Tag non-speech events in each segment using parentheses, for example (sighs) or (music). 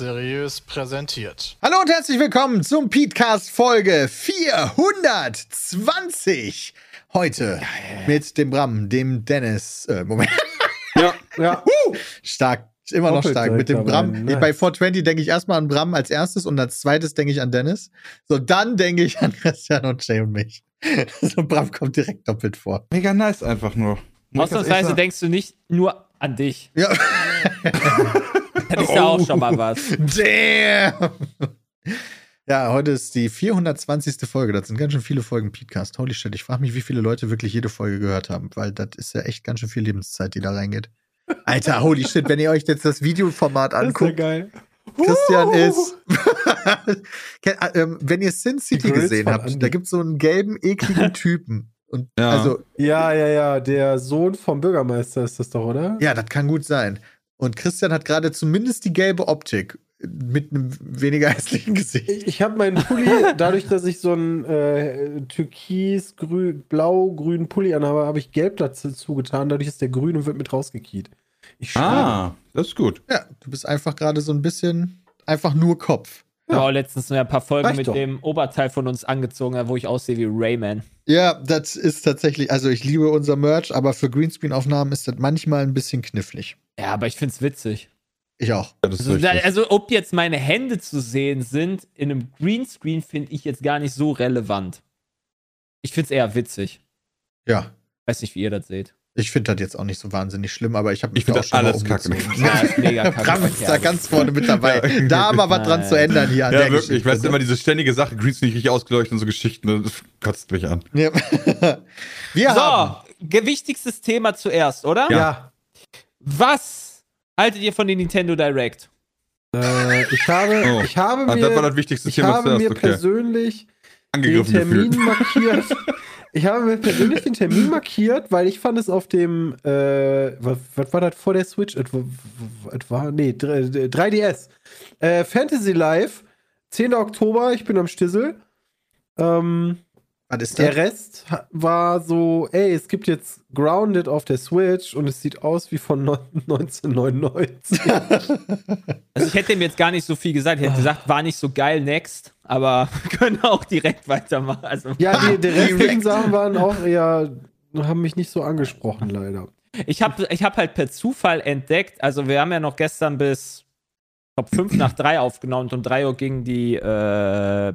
Seriös präsentiert. Hallo und herzlich willkommen zum Petecast Folge 420. Heute mit dem Bram, dem Dennis. Äh, Moment. Ja, ja. (laughs) Uh, stark. Immer noch stark. Mit dem Bram. nice. Bei 420 denke ich erstmal an Bram als erstes und als zweites denke ich an Dennis. So, dann denke ich an (laughs) Christian und Jay und mich. (laughs) So, Bram kommt direkt doppelt vor. Mega nice einfach nur. Ausnahmsweise denkst du nicht nur an dich. Ja. Das ist ja auch schon mal was. Damn! Ja, heute ist die 420. Folge. Das sind ganz schön viele Folgen Podcast. Holy shit, ich frage mich, wie viele Leute wirklich jede Folge gehört haben, weil das ist ja echt ganz schön viel Lebenszeit, die da reingeht. Alter, holy shit, wenn ihr euch jetzt das Videoformat Das ist ja anguckt, geil. Christian ist. (laughs) Äh, ähm, wenn ihr Sin City gesehen habt, Andy. da gibt es so einen gelben, ekligen (laughs) Typen. Und Ja. also, Ja, ja, ja, der Sohn vom Bürgermeister ist das doch, oder? ja, das kann gut sein. Und Christian hat gerade zumindest die gelbe Optik mit einem weniger (laughs) hässlichen Gesicht. Ich, ich habe meinen Pulli, (laughs) dadurch, dass ich so einen äh, türkis, grü, blau-grünen Pulli anhabe, habe ich gelb dazu zugetan. Dadurch ist der grün und wird mit rausgekiet. Ich. Ah, das ist gut. Ja, du bist einfach gerade so ein bisschen einfach nur Kopf. Ich habe auch letztens nur ein paar Folgen Reicht mit doch. dem Oberteil von uns angezogen, wo ich aussehe wie Rayman. Ja, das ist tatsächlich, also ich liebe unser Merch, aber für Greenscreen-Aufnahmen ist das manchmal ein bisschen knifflig. Ja, aber ich find's witzig. Ich auch. Ja, das ist Also, also ob jetzt meine Hände zu sehen sind in einem Greenscreen, finde ich jetzt gar nicht so relevant. Ich find's eher witzig. Ja. Weiß nicht, wie ihr das seht. Ich finde das jetzt auch nicht so wahnsinnig schlimm, aber ich habe Ich find das alles kacke. Ja, ist mega kacke. Bram ist da ganz vorne mit dabei. (laughs) Ja. Da haben wir was dran zu ändern hier an ja, der wirklich. Geschichte. Weißt du, immer diese ständige Sache, Greens nicht richtig ausgeleuchtet und so Geschichten, das kotzt mich an. Ja. (laughs) Wir haben. So, ge- wichtigstes Thema zuerst, oder? Ja. Was haltet ihr von den Nintendo Direct? Äh, ich habe, Oh. ich habe Ah, mir, das war das wichtigste ich Thema habe zuerst, mir okay. persönlich den Termin gefühlt. markiert. (laughs) Ich habe mir persönlich den Termin markiert, weil ich fand es auf dem, äh, was, was war das vor der Switch? Es war, nee, 3- 3DS. Äh, Fantasy Live, 10. Oktober, ich bin am Stissel. Ähm, Was ist der das? Rest ha- war so, ey, es gibt jetzt Grounded auf der Switch und es sieht aus wie von neun- (laughs) 1999. (laughs) Also ich hätte ihm jetzt gar nicht so viel gesagt. Ich hätte gesagt, war nicht so geil, next. Aber (laughs) wir können auch direkt weitermachen. Also ja, die, die restlichen. Sachen waren auch eher, haben mich nicht so angesprochen, leider. ich habe ich hab halt per Zufall entdeckt, also wir haben ja noch gestern bis, ich glaube, 5 nach 3 aufgenommen und um 3 Uhr ging die, äh,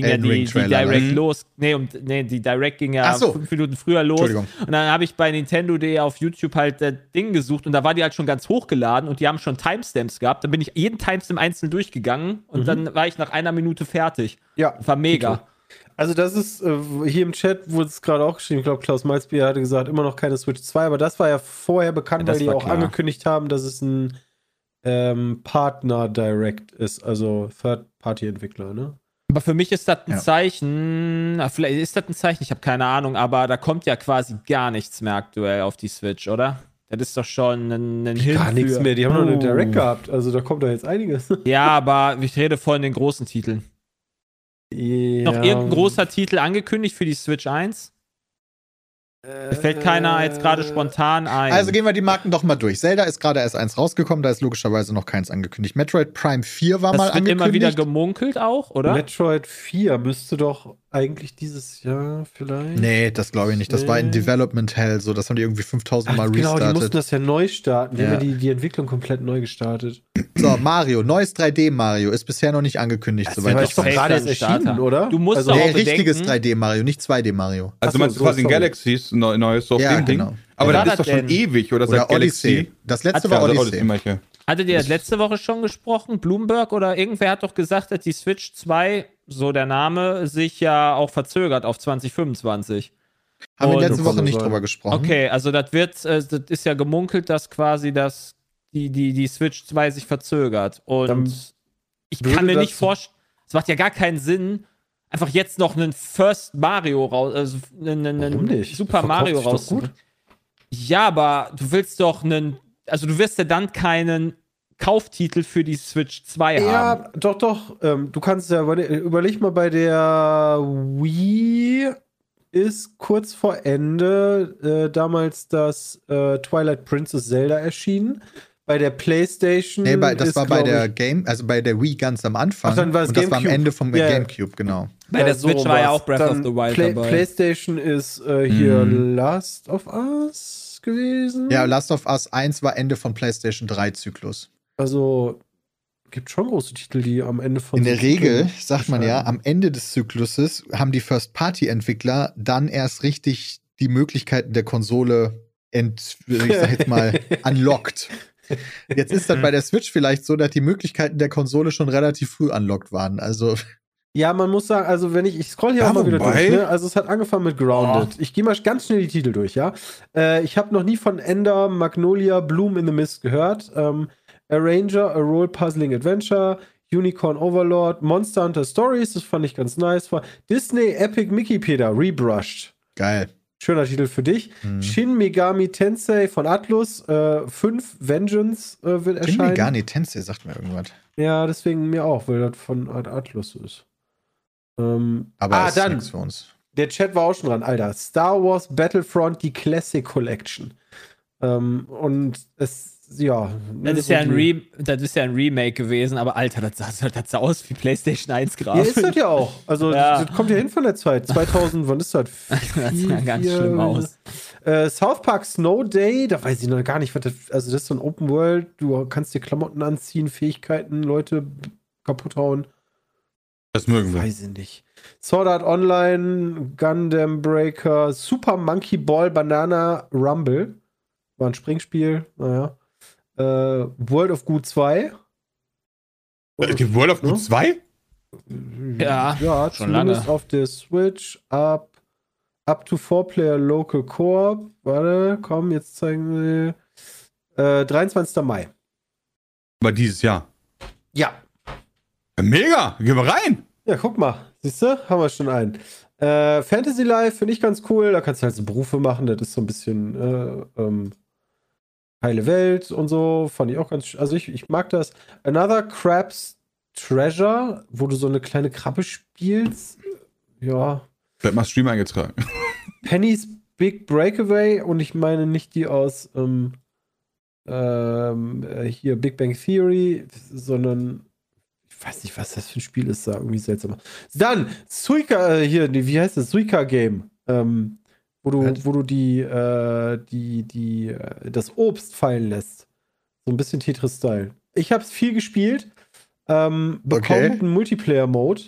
ging ja die, die Trailer, Direct ne? los. Nee, um, nee, die Direct ging ja so. fünf Minuten früher los. Und dann habe ich bei Nintendo.de auf YouTube halt das Ding gesucht und da war die halt schon ganz hochgeladen und die haben schon Timestamps gehabt. Dann bin ich jeden Timestamp einzeln durchgegangen und dann war ich nach einer Minute fertig. Ja, War mega. Also das ist, äh, hier im Chat wurde es gerade auch geschrieben, ich glaube Klaus Malzbier hatte gesagt, immer noch keine Switch 2, aber das war ja vorher bekannt, Ja, weil die auch klar. angekündigt haben, dass es ein ähm, Partner Direct ist, also Third-Party-Entwickler, ne? Aber für mich ist das ein Ja. Zeichen, vielleicht ist das ein Zeichen, ich habe keine Ahnung, aber da kommt ja quasi gar nichts mehr aktuell auf die Switch, oder? Das ist doch schon ein, ein Hin Gar nichts mehr, die haben noch eine Oh. Direct gehabt, also da kommt da jetzt einiges. (laughs) Ja, aber ich rede von den großen Titeln. ja. Noch irgendein großer Titel angekündigt für die Switch 1? Mir fällt keiner jetzt gerade spontan ein. Also gehen wir die Marken doch mal durch. Zelda ist gerade erst eins rausgekommen, da ist logischerweise noch keins angekündigt. Metroid Prime 4 war das mal wird angekündigt. immer wieder gemunkelt auch, oder? Metroid 4 müsste doch eigentlich dieses Jahr vielleicht. nee, das glaube ich nicht. Das war in Nee. Development Hell so. Das haben die irgendwie 5000 Ach, Mal genau, die mussten restartet. das ja neu starten. Die Ja. haben ja die, die Entwicklung komplett neu gestartet. So, Mario, neues 3D Mario ist bisher noch nicht angekündigt, Das soweit Aber ich doch gerade erst ein erschienen, oder? Du musst Also- Nee, auch richtiges bedenken- 3D Mario, nicht 2D Mario. Also Achso, meinst du so, quasi ein sorry. Galaxies neu, neues so auf Ja, dem Ding? genau. Aber Wer das ist doch schon ewig, oder, Oder seit Odyssey. Galaxy? Das letzte Hat war Ja, oder Odyssey. ja. Hattet ihr das letzte Woche schon gesprochen? Bloomberg oder irgendwer hat doch gesagt, dass die Switch 2, so der Name, sich ja auch verzögert auf 2025. Haben wir letzte Woche nicht drüber gesprochen. Okay, also das wird, äh, das ist ja gemunkelt, dass quasi das, die, die, die Switch 2 sich verzögert. Und Dann ich kann mir nicht vorstellen, es macht ja gar keinen Sinn, einfach jetzt noch einen First Mario raus, also einen, einen? Super Mario raus. Ja, aber du willst doch einen, also du wirst ja dann keinen Kauftitel für die Switch 2 haben. Ja, doch, doch. Ähm, du kannst ja, überle- überleg mal, bei der Wii ist kurz vor Ende äh, damals das äh, Twilight Princess Zelda erschienen. Bei der PlayStation. Nee, bei, das ist, war bei der Game, also bei der Wii ganz am Anfang. Ach, dann war es und das war am. Ende vom ja. Gamecube, genau. Bei der Switch war ja auch Breath Dann of the Wild Play dabei. PlayStation ist äh, hier Mhm. Last of Us gewesen. Ja, Last of Us 1 war Ende von PlayStation 3 Zyklus. Also gibt schon große Titel, die am Ende von In der Regel, Titeln sagt man ja, am Ende des Zykluses haben die First-Party-Entwickler dann erst richtig die Möglichkeiten der Konsole ent, ich sag jetzt mal, (laughs) unlocked. Jetzt ist das bei der Switch vielleicht so, dass die Möglichkeiten der Konsole schon relativ früh unlocked waren. Also, Ja, man muss sagen, also wenn ich, ich scroll hier Ja, auch mal wieder wobei- durch, ne? Also es hat angefangen mit Grounded. Ich gehe mal ganz schnell die Titel durch, ja. Äh, ich habe noch nie von Ender, Magnolia, Bloom in the Mist gehört. Ähm, Arranger, A Role Puzzling Adventure, Unicorn Overlord, Monster Hunter Stories, das fand ich ganz nice. Disney Epic Mickey Peter, Rebrushed. geil. Schöner Titel für dich. Mhm. Shin Megami Tensei von Atlus, äh, 5 Vengeance äh, wird Shin erscheinen. Megami Tensei sagt mir irgendwas. Ja, deswegen mir auch, weil das von At- Atlus ist. Ähm, Aber ah, ist dann, für uns. der Chat war auch schon dran, Alter. Star Wars Battlefront, die Classic Collection. Ähm, und es, ja. Das ist, so ja ein Re das ist ja ein Remake gewesen, aber Alter, das sah, das sah aus wie PlayStation 1 Ja, Grafik. ist das ja auch. Also, Ja. das kommt ja hin von der Zeit. 2000, wann ist das? (laughs) Das sah ganz Vier- schlimm aus. Äh, South Park Snow Day, da weiß ich noch gar nicht, was das, also das ist so ein Open World, du kannst dir Klamotten anziehen, Fähigkeiten, Leute kaputt hauen. Das mögen wir. Weiß ich nicht. Sword Art Online, Gundam Breaker, Super Monkey Ball Banana Rumble. War ein Springspiel, naja. Äh, World of Goo 2. Äh, Die World of Ne? Good 2? Ja, ja schon lange. auf der Switch ab, up to 4-Player Local Coop. Warte, komm, jetzt zeigen wir. Äh, 23. Mai. Aber dieses Jahr. Ja. Ja, Mega! Gehen wir rein! Ja, guck mal. Siehst du? Haben wir schon einen. Äh, Fantasy Life finde ich ganz cool. Da kannst du halt so Berufe machen. Das ist so ein bisschen äh, ähm, heile Welt und so. Fand ich auch ganz. sch- Also ich, ich mag das. Another Crab's Treasure, wo du so eine kleine Krabbe spielst. Ja. Werd mal Stream eingetragen. (laughs) Penny's Big Breakaway und ich meine nicht die aus ähm, ähm, äh, hier Big Bang Theory, sondern ich weiß nicht, was das für ein Spiel ist, da irgendwie seltsam. Dann Suika, äh, hier, wie heißt das? Suika Game, ähm, wo du, Was? wo du die, äh, die, die, äh, das Obst fallen lässt. So ein bisschen Tetris-Style. Ich habe es viel gespielt, ähm, bekommt Okay. einen Multiplayer-Mode.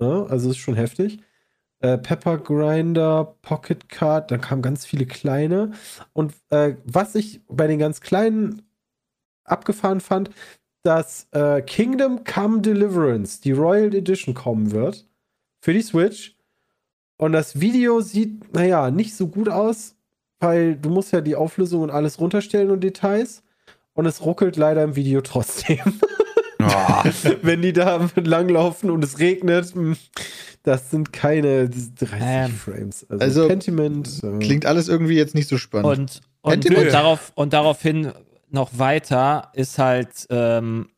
Ja, also ist schon heftig äh, Pepper Grinder, Pocket Card, da kamen ganz viele kleine. Und äh, was ich bei den ganz kleinen abgefahren fand, dass äh, Kingdom Come Deliverance, die Royal Edition, kommen wird für die Switch. Und das Video sieht, naja, nicht so gut aus, weil du musst ja die Auflösung und alles runterstellen und Details. Und es ruckelt leider im Video trotzdem. Ah, (laughs) wenn die da langlaufen und es regnet, mh, das sind keine 30 Ähm, Frames. Also, also, Pentiment. äh, Klingt alles irgendwie jetzt nicht so spannend. Und, und, und, darauf, und daraufhin noch weiter ist halt ähm,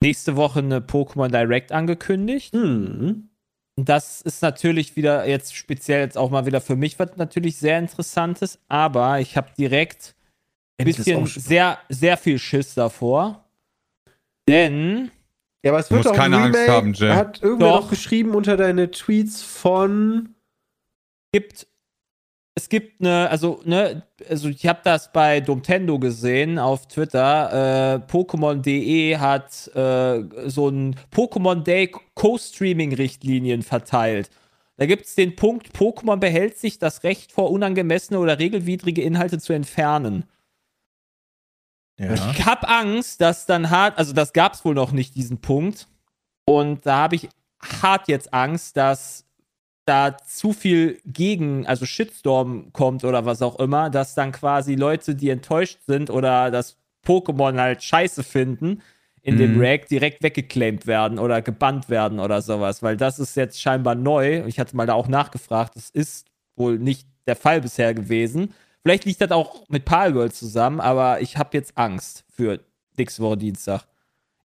nächste Woche eine Pokémon Direct angekündigt. hm. Und das ist natürlich wieder jetzt speziell jetzt auch mal wieder für mich was natürlich sehr interessantes, aber ich habe direkt ein bisschen sehr, sehr viel Schiss davor. Denn Ja, aber es Du wird musst auch ein keine Angst Remake. haben, Jay. Hat irgendwer Doch. noch geschrieben unter deine Tweets von. gibt es gibt eine, also, ne, also ich habe das bei Domtendo gesehen auf Twitter. Äh, Pokémon.de hat äh, so ein Pokémon Day Co-Streaming-Richtlinien verteilt. Da gibt es den Punkt, Pokémon behält sich das Recht vor, unangemessene oder regelwidrige Inhalte zu entfernen. ja. Ich habe Angst, dass dann hart, also das gab es wohl noch nicht, diesen Punkt. Und da habe ich hart jetzt Angst, dass da zu viel gegen, also Shitstorm kommt oder was auch immer, dass dann quasi Leute, die enttäuscht sind oder das Pokémon halt scheiße finden, in dem Mhm. Rag direkt weggeclaimed werden oder gebannt werden oder sowas, weil das ist jetzt scheinbar neu. Ich hatte mal da auch nachgefragt, das ist wohl nicht der Fall bisher gewesen. Vielleicht liegt das auch mit Palworld zusammen, aber ich habe jetzt Angst für nächste Woche Dienstag.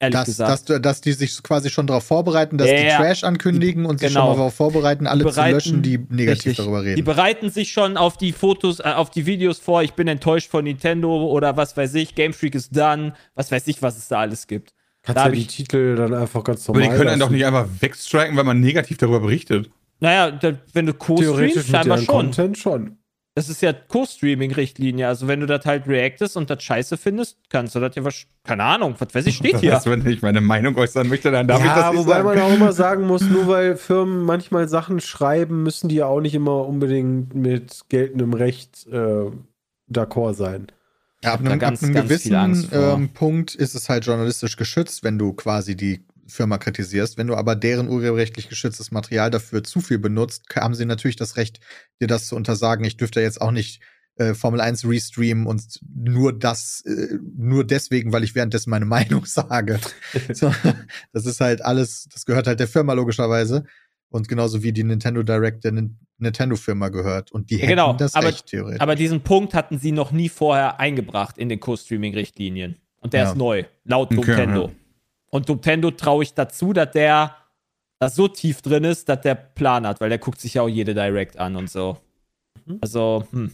Ehrlich Dass, gesagt. dass, dass die sich quasi schon darauf vorbereiten, dass Ja, die. Trash ankündigen und sich genau. schon mal darauf vorbereiten, alle zu bereiten- löschen, die negativ Richtig. darüber Die reden. bereiten sich schon auf die Fotos, äh, auf die Videos vor. Ich bin enttäuscht von Nintendo oder was weiß ich. Game Freak ist done. Was weiß ich, was es da alles gibt. Kannst Da ja die Titel dann einfach ganz Aber normal die können einen doch nicht einfach wegstriken, weil man negativ darüber berichtet. Naja, da, wenn du Theoretisch co-streamst, scheinbar schon. Content schon. Das ist ja Co-Streaming-Richtlinie. Also, wenn du das halt reactest und das scheiße findest, kannst du das ja was. Keine Ahnung, was weiß ich, steht Das hier. heißt, wenn ich meine Meinung äußern möchte, dann darf ich ja, das nicht wobei sagen. man auch immer (laughs) sagen muss, nur weil Firmen manchmal Sachen schreiben, müssen die ja auch nicht immer unbedingt mit geltendem Recht äh, d'accord sein. Ja, ab einem, ganz, ab einem ganz viel gewissen ähm, Punkt ist es halt journalistisch geschützt, wenn du quasi die Firma kritisierst. Wenn du aber deren urheberrechtlich geschütztes Material dafür zu viel benutzt, haben sie natürlich das Recht, dir das zu untersagen. Ich dürfte jetzt auch nicht äh, Formel 1 restreamen und nur das, äh, nur deswegen, weil ich währenddessen meine (laughs) Meinung sage. (laughs) so, das ist halt alles, das gehört halt der Firma logischerweise. Und genauso wie die Nintendo Direct der Nin- Nintendo-Firma gehört. Und die Ja, hätten genau, das aber- Recht, theoretisch. Aber diesen Punkt hatten sie noch nie vorher eingebracht in den Co-Streaming-Richtlinien. Und der Ja. ist neu, laut Okay, Nintendo. ja. Und Nintendo traue ich dazu, dass der da so tief drin ist, dass der Plan hat, weil der guckt sich ja auch jede Direct an und so. Also, hm.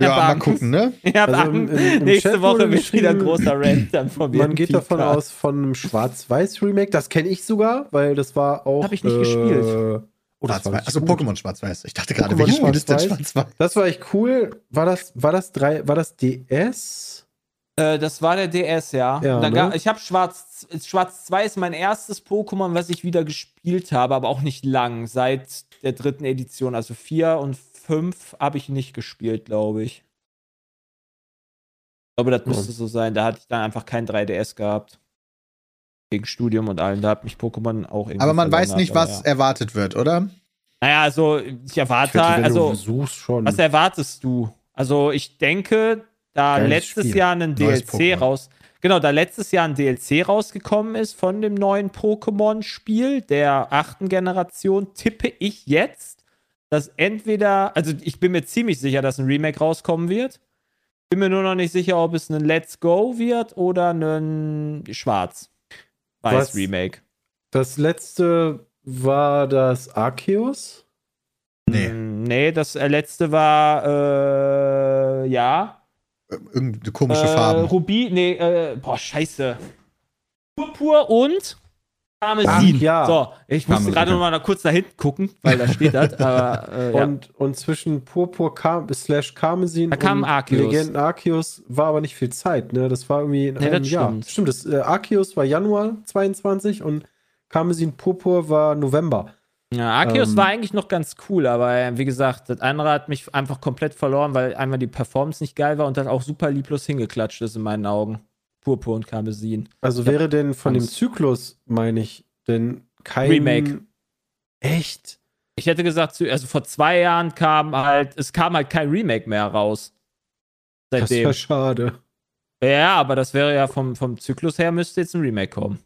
ja, mal Angst. gucken, ne? (laughs) Hab Also im- im- im Nächste Chat Woche wird wieder ein großer Rant dann von mir. Man geht davon aus von einem Schwarz-Weiß-Remake. Das kenne ich sogar, weil das war auch. Hab ich nicht gespielt. Oh, Also. Pokémon Schwarz-Weiß. Ich dachte gerade, welches Spiel ist denn Schwarz-Weiß? Schwarz-Weiß? Das war echt cool. War das, war das drei, war das DS? Äh, das war der DS, ja. Ja, ne? ich habe Schwarz, Schwarz 2 ist mein erstes Pokémon, was ich wieder gespielt habe, aber auch nicht lang. Seit der dritten Edition, also 4 und 5 habe ich nicht gespielt, glaube ich. Ich glaube, das müsste so sein. Da hatte ich dann einfach kein 3DS gehabt. Wegen Studium und allem. Da hat mich Pokémon auch irgendwie. Aber man weiß nicht, was Ja. erwartet wird, oder? Naja, also ich erwarte, Wenn halt- also. du suchst schon. Was erwartest du? Also, ich denke, da Geiles letztes Spiel. Jahr ein DLC raus. Genau, da letztes Jahr ein DLC rausgekommen ist von dem neuen Pokémon-Spiel der achten Generation, tippe ich jetzt, dass entweder, also ich bin mir ziemlich sicher, dass ein Remake rauskommen wird. Bin mir nur noch nicht sicher, ob es ein Let's Go wird oder ein Was? Schwarz-Weiß-Remake. das letzte war das Arceus. Nee. Mm, Nee, das äh, letzte war, äh, ja. Irgendeine komische Äh, Farben. Rubin, nee, äh, boah, scheiße. Purpur und Parmesin. Ach, ja. So, ich musste gerade noch mal da kurz da hinten gucken, weil da steht das. Aber äh, ja. Und, und zwischen Purpur Car slash Karmesin Da kam und Arceus. Legenden Arceus war aber nicht viel Zeit, ne? Das war irgendwie in Nee, einem das Jahr. stimmt. Stimmt, das äh, Arceus war Januar 22 und Karmesin Purpur war November. Ja, Arceus ähm, war eigentlich noch ganz cool, aber äh, wie gesagt, das andere hat mich einfach komplett verloren, weil einmal die Performance nicht geil war und dann auch super lieblos hingeklatscht ist in meinen Augen. Purpur und Karmesin. Also Ich wäre denn von dem. Zyklus, meine ich, denn kein Remake. Echt? Ich hätte gesagt, also vor zwei Jahren kam halt, es kam halt kein Remake mehr raus. Das Seitdem. wäre schade. Ja, aber das wäre ja vom, vom Zyklus her müsste jetzt ein Remake kommen.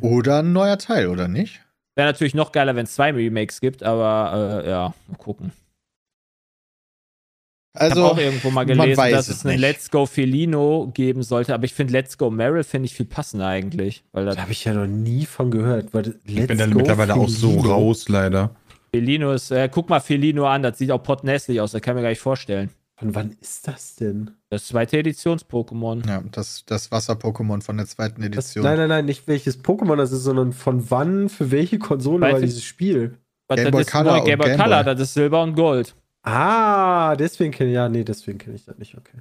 Oder ein neuer Teil, oder nicht? Wäre natürlich noch geiler, wenn es zwei Remakes gibt, aber äh, ja, mal gucken. Ich Also, habe auch irgendwo mal gelesen, dass es es einen. Let's Go Felino geben sollte, aber ich finde Let's Go Meryl finde ich viel passender eigentlich, weil das Da habe ich ja noch nie von gehört. Weil Ich bin da mittlerweile auch so raus, leider. Felino ist, äh, guck mal Felino an, das sieht auch pottenhässlich aus, das kann ich mir gar nicht vorstellen. Von wann ist das denn? Das zweite Editions-Pokémon. ja, das, das Wasser-Pokémon von der zweiten Das, Edition. nein, nein, nein, nicht welches Pokémon das ist, sondern von wann, für welche Konsole Zweite- war dieses Spiel? Game das Boy ist Color Game Boy Game Color, das ist Silber und Gold. Ah, deswegen kenne ich, ja, nee, deswegen kenne ich das nicht, okay.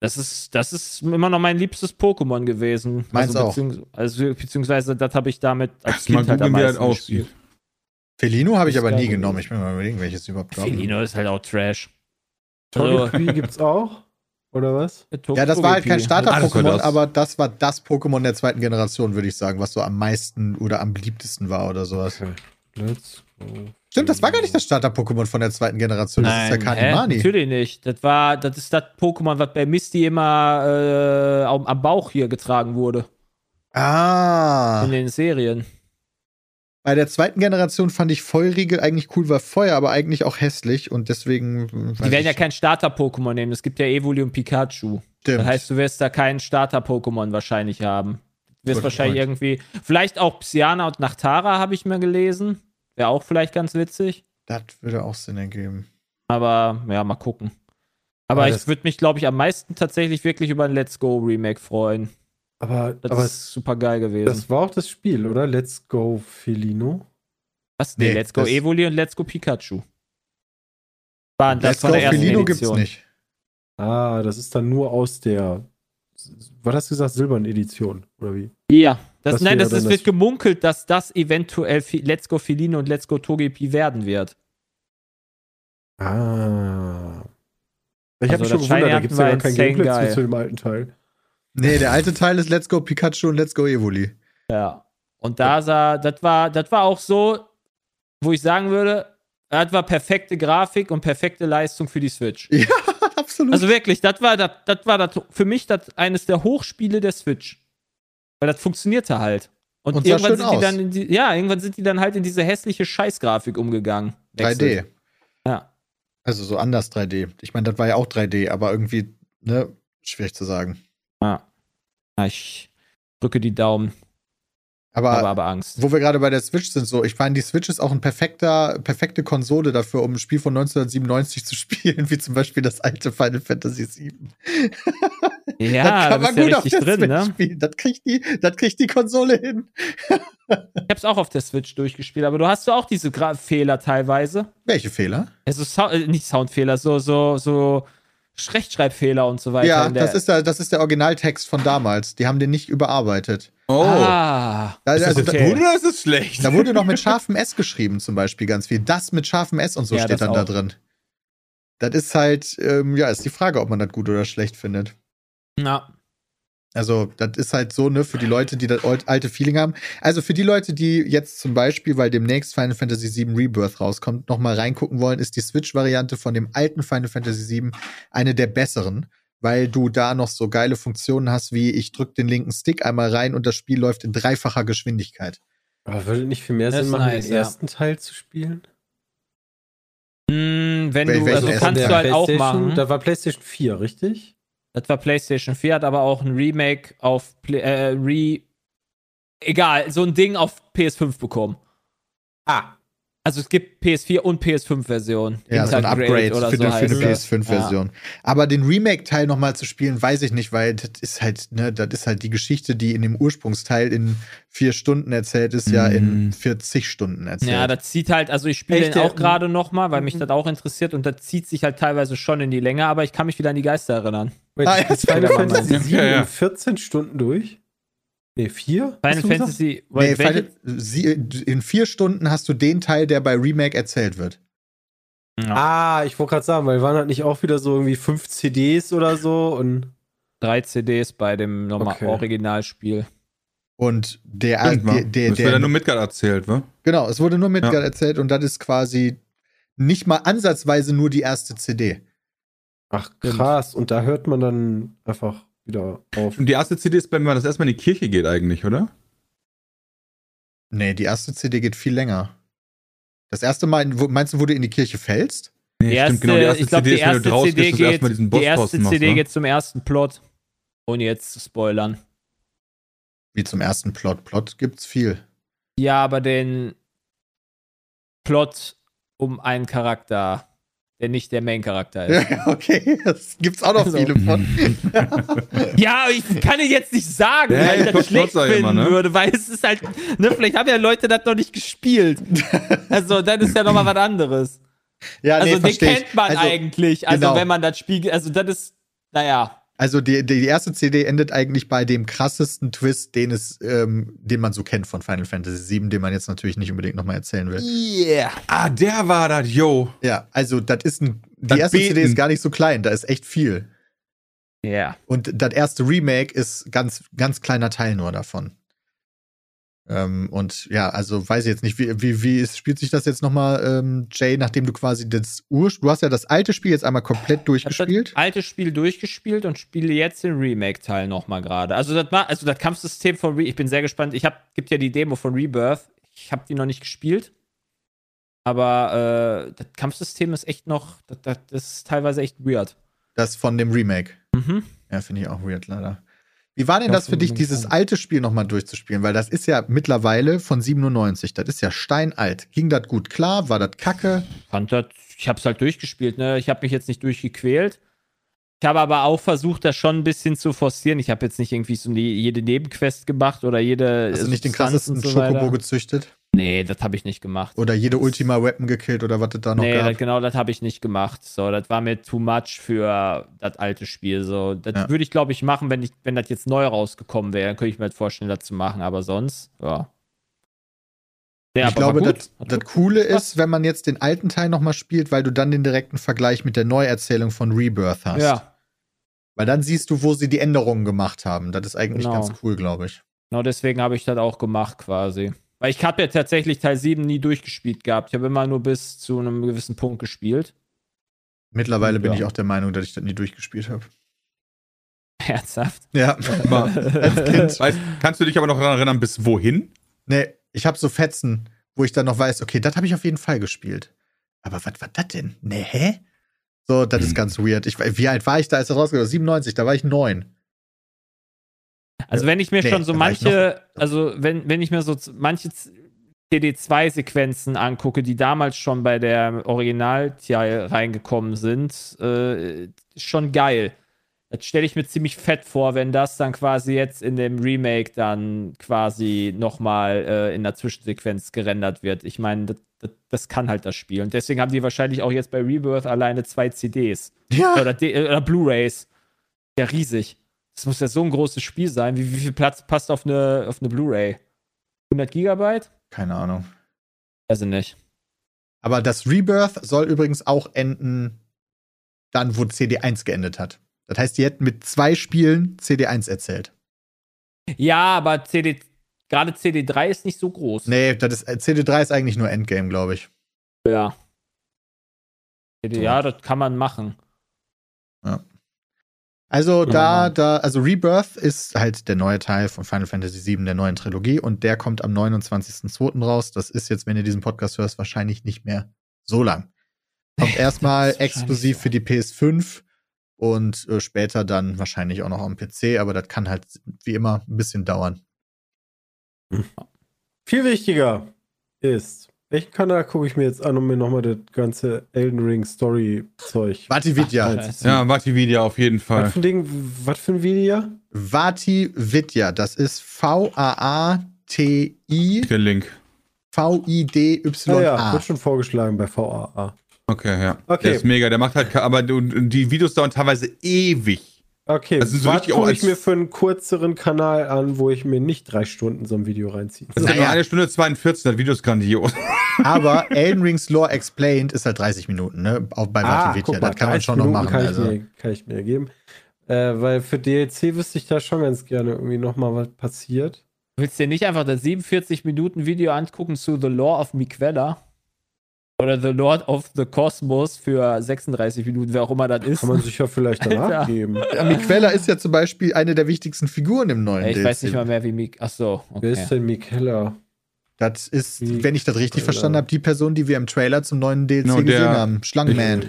Das ist, das ist immer noch mein liebstes Pokémon gewesen. Meins also, auch. beziehungs- also beziehungsweise das habe ich damit als Kind halt am das meisten gespielt. aussieht. Felino habe ich aber nie genommen. Ich bin mal überlegen, welches überhaupt. Felino ist halt auch Trash. Also- Tree gibt's auch? Oder was? Ja, das war halt kein Starter-Pokémon, das. aber das war das Pokémon der zweiten Generation, würde ich sagen, was so am meisten oder am beliebtesten war oder sowas. Okay. Let's go. Stimmt, das war gar nicht das Starter-Pokémon von der zweiten Generation. Das ist ja hä? Kanimani. Natürlich nicht. Das war, das ist das Pokémon, was bei Misty immer äh, am, am Bauch hier getragen wurde. Ah. In den Serien. Bei der zweiten Generation fand ich Feurigel eigentlich cool, war Feuer, aber eigentlich auch hässlich und deswegen. Die werden ja kein Starter-Pokémon nehmen. Es gibt ja Evoli und Pikachu. Stimmt. Das heißt, du wirst da kein Starter-Pokémon wahrscheinlich haben. Wirst Good wahrscheinlich point. irgendwie. Vielleicht auch Psyana und Nachtara habe ich mir gelesen. Wäre auch vielleicht ganz witzig. Das würde auch Sinn ergeben. Aber ja, mal gucken. Aber Aber ich würde mich, glaube ich, am meisten tatsächlich wirklich über ein Let's Go Remake freuen. Aber, Das aber ist super geil gewesen. das war auch das Spiel, oder? Let's Go Felino. Was? Nee, Nee, Let's Go das- Evoli und Let's Go Pikachu. Waren das Let's von Go der ersten Felino gibt's Edition. nicht. Ah, das ist dann nur aus der, was hast du gesagt, silbernen Edition, oder wie? Ja, das, Das nein, das, ist, dann wird das- gemunkelt, dass das eventuell Let's Go Felino und Let's Go Togepi werden wird. Ah. Ich Also habe schon das gewundert, da gibt es ja gar kein Gameplay zu dem alten Teil. Nee, der alte Teil ist Let's Go Pikachu und Let's Go Evoli. Ja. Und da sah, das war, das war auch so, wo ich sagen würde, das war perfekte Grafik und perfekte Leistung für die Switch. (laughs) Absolut. Also wirklich, das war das, das war das für mich das eines der Hochspiele der Switch. Weil das funktionierte halt. Und, Und irgendwann sind die aus. dann in die, ja, irgendwann sind die dann halt in diese hässliche Scheißgrafik umgegangen. 3D. Wechselt. Ja. Also so anders 3D. Ich meine, das war ja auch 3D, aber irgendwie, ne, schwierig zu sagen. Ja. Ja, Ich drücke die Daumen, Aber, aber aber Angst. wo wir gerade bei der Switch sind, so, ich meine, die Switch ist auch ein perfekter, perfekte Konsole dafür, um ein Spiel von 1997 zu spielen, (laughs) wie zum Beispiel das alte Final Fantasy VII. Ja, da bist du ja richtig drin, ne? spielen. Das kriegt die, das kriegt die Konsole hin. Ich hab's auch auf der Switch durchgespielt, aber du hast ja auch diese Gra Fehler teilweise. Welche Fehler? Also Sou äh, nicht Soundfehler, so, so, so Rechtschreibfehler und so weiter. ja, in der, das ist, der, das ist der Originaltext von damals. Die haben den nicht überarbeitet. Oh. Ah. Da, ist das also, okay. gut oder ist es schlecht? da wurde noch mit scharfem S geschrieben, zum Beispiel ganz viel. Das mit scharfem S und so Ja, steht dann da auch. drin. Das ist halt, ähm, ja, ist die Frage, ob man das gut oder schlecht findet. Ja. Also, das ist halt so, ne, für die Leute, die das alte Feeling haben. Also, für die Leute, die jetzt zum Beispiel, weil demnächst Final Fantasy VII Rebirth rauskommt, nochmal reingucken wollen, ist die Switch-Variante von dem alten Final Fantasy VII eine der besseren, weil du da noch so geile Funktionen hast, wie ich drück den linken Stick einmal rein und das Spiel läuft in dreifacher Geschwindigkeit. Aber würde nicht viel mehr Das Sinn machen, nice, den ja. ersten Teil zu spielen? Hm, wenn Wel- du, also kannst du halt auch machen. Da war PlayStation 4, richtig? Das war PlayStation 4, hat aber auch ein Remake auf Play, äh, Re. Egal, so ein Ding auf PS5 bekommen. Ah. Also es gibt PS4 und PS5-Version. Ja, so ein Upgrade oder für, so eine- für eine heißt das. PS5-Version. Aber den Remake-Teil nochmal zu spielen, weiß ich nicht, weil das ist halt, ne, das ist halt die Geschichte, die in dem Ursprungsteil in vier Stunden erzählt ist, ja in Mhm. 40 Stunden erzählt. Ja, das zieht halt, also ich spiele den auch gerade noch mal, weil mich Mhm. das auch interessiert und das zieht sich halt teilweise schon in die Länge, aber ich kann mich wieder an die Geister erinnern. Wait, Ah, ja, das (laughs) Final Fantasy man- 7 Ja, ja. in 14 Stunden durch? Nee, 4? Final Fantasy, nee, Final, sie, in vier Stunden hast du den Teil, der bei Remake erzählt wird. Ah, ich wollte gerade sagen, weil waren halt nicht auch wieder so irgendwie 5 CDs oder so und. drei CDs bei dem nochmal Okay. Originalspiel. Und der, Stimmt, der, der, ja der nur Midgard erzählt, wa? genau, es wurde nur mit Ja. erzählt und das ist quasi nicht mal ansatzweise nur die erste CD. Ach, krass. Und da hört man dann einfach wieder auf. Und die erste CD ist, wenn man das erstmal in die Kirche geht eigentlich, oder? Nee, die erste CD geht viel länger. Das erste Mal, meinst du, wo du in die Kirche fällst? Nee, Die erste, genau, ich glaube, die ist, wenn erste du draußen CD und geht, erstmal diesen Boss die erste machst, CD ne? geht zum ersten Plot. Ohne jetzt zu spoilern. Wie zum ersten Plot. Plot gibt's viel. Ja, aber den Plot um einen Charakter, der nicht der Main-Charakter (laughs) ist. Ja, okay, das gibt's auch noch Also. viele von. (laughs) Ja, ich kann ihn jetzt nicht sagen, Ja, weil ich das schlecht finden immer, ne? würde, weil es ist halt, ne, vielleicht haben ja Leute das noch nicht gespielt. Also, dann ist ja nochmal was anderes. Ja, Also, den kennt man also, eigentlich. Also, genau. wenn man das Spiel, also, das ist, naja. Also die, die erste CD endet eigentlich bei dem krassesten Twist, den es, ähm, den man so kennt von Final Fantasy VII, den man jetzt natürlich nicht unbedingt nochmal erzählen will. Yeah. Ah, der war das, yo. Ja, also das ist ein. Die Das erste CD Beten. ist gar nicht so klein, da ist echt viel. Ja. Und das erste Remake ist ganz, ganz kleiner Teil nur davon. Ähm, und ja, also weiß ich jetzt nicht, wie, wie, wie ist, spielt sich das jetzt nochmal, ähm, Jay, nachdem du quasi das Ur, du hast ja das alte Spiel jetzt einmal komplett Ich durchgespielt. das alte Spiel durchgespielt und spiele jetzt den Remake-Teil nochmal gerade. Also das war, also das Kampfsystem von Re ich bin sehr gespannt. Ich hab, gibt ja die Demo von Rebirth. Ich habe die noch nicht gespielt. Aber äh, das Kampfsystem ist echt noch, das, das ist teilweise echt weird. Das von dem Remake. Mhm. Ja, finde ich auch weird, leider. Wie war denn das für dich, dieses alte Spiel nochmal durchzuspielen? Weil das ist ja mittlerweile von 97. Das ist ja steinalt. Ging das gut klar? War das kacke? fand das, ich habe es halt durchgespielt, ne? Ich habe mich jetzt nicht durchgequält. Ich habe aber auch versucht, das schon ein bisschen zu forcieren. Ich habe jetzt nicht irgendwie so jede Nebenquest gemacht oder jede. Hast du nicht den krassesten so Schokobo gezüchtet? Nee, das habe ich nicht gemacht. Oder jede Ultima Weapon gekillt oder was es da noch nee, gab? das, genau, das habe ich nicht gemacht. So, das war mir too much für das alte Spiel. So, das Ja. würde ich, glaube ich, machen, wenn ich, wenn das jetzt neu rausgekommen wäre. Dann könnte ich mir halt vorstellen, das zu machen. Aber sonst, ja. Ja, ich glaube, gut. das, das Coole ist, wenn man jetzt den alten Teil nochmal spielt, weil du dann den direkten Vergleich mit der Neuerzählung von Rebirth hast. Ja, Weil dann siehst du, wo sie die Änderungen gemacht haben. Das ist eigentlich Genau. ganz cool, glaube ich. genau deswegen habe ich das auch gemacht quasi. Weil ich habe ja tatsächlich Teil 7 nie durchgespielt gehabt. Ich habe immer nur bis zu einem gewissen Punkt gespielt. Mittlerweile bin Ja. ich auch der Meinung, dass ich das nie durchgespielt habe. (laughs) Ernsthaft. Ja. Als Kind. weißt, kannst du dich aber noch daran erinnern, bis wohin? Nee, ich habe so Fetzen, wo ich dann noch weiß, okay, das habe ich auf jeden Fall gespielt. Aber was war das denn? Nee, hä? So, das ist Hm. ganz weird. Ich, wie alt war ich da, als das rausgekommen ist? 97, da war ich neun. Also wenn ich mir Nee, schon so manche, also wenn, wenn ich mir so manche CD2-Sequenzen angucke, die damals schon bei der Original-Teil reingekommen sind, äh, schon geil. Das stelle ich mir ziemlich fett vor, wenn das dann quasi jetzt in dem Remake dann quasi nochmal äh, in der Zwischensequenz gerendert wird. Ich meine, das, das, das kann halt das Spiel. Und deswegen haben die wahrscheinlich auch jetzt bei Rebirth alleine zwei CDs. Ja. Oder, D- oder Blu-Rays. Ja, riesig. Das muss ja so ein großes Spiel sein. Wie, wie viel Platz passt auf eine, auf eine Blu-ray? 100 Gigabyte? Keine Ahnung. Ich nicht. Aber das Rebirth soll übrigens auch enden, dann, wo CD1 geendet hat. Das heißt, die hätten mit zwei Spielen CD1 erzählt. Ja, aber CD, gerade CD3 ist nicht so groß. Nee, das ist, äh, CD3 ist eigentlich nur Endgame, glaube ich. Ja. Ja, das kann man machen. Also da, da, also Rebirth ist halt der neue Teil von Final Fantasy VII der neuen Trilogie und der kommt am 29.02. raus. Das ist jetzt, wenn ihr diesen Podcast hörst, wahrscheinlich nicht mehr so lang. Kommt (laughs) erstmal exklusiv für die PS5 und äh, später dann wahrscheinlich auch noch am PC, aber das kann halt wie immer ein bisschen dauern. Viel wichtiger ist, welchen Kanal gucke ich mir jetzt an, um mir nochmal das ganze Elden Ring Story Zeug. Vati Vidya. Ach, reinzuziehen? Ja, Vatividia auf jeden Fall. Was für ein Ding, was für ein Video? Vati Vidya, das ist V-A-A-T-I Den Link. V-I-D-Y-A. Ah ja, wird schon vorgeschlagen bei VAA. Okay, ja. Okay. Der ist mega. Der macht halt, aber du- die Videos dauern teilweise ewig. Okay, Das so was gucke ich mir für einen kürzeren Kanal an, wo ich mir nicht drei Stunden so ein Video reinziehe? Das ist ja eine Stunde 42, das Video ist grandios. Aber Elden Rings Lore Explained ist halt 30 Minuten, ne? Auch bei Vati Vidya. Das kann man 30 schon noch Ah, Minuten machen. Kann ich, Also. mir, kann ich mir geben. Äh, weil für DLC wüsste ich da schon ganz gerne irgendwie nochmal was passiert. Willst du dir nicht einfach das 47-Minuten-Video angucken zu The Law of Miquella? Oder The Lord of the Cosmos für 36 Minuten, wer auch immer das ist. Kann man sich ja vielleicht danach Alter. geben. Miquella ist ja zum Beispiel eine der wichtigsten Figuren im neuen ich DLC. weiß nicht mal mehr, wie Mik. Achso, Wer okay. ist denn Mikella? Das ist, Miquella. wenn ich das richtig verstanden habe, die Person, die wir im Trailer zum neuen DLC Genau, der- gesehen haben. Schlangenman.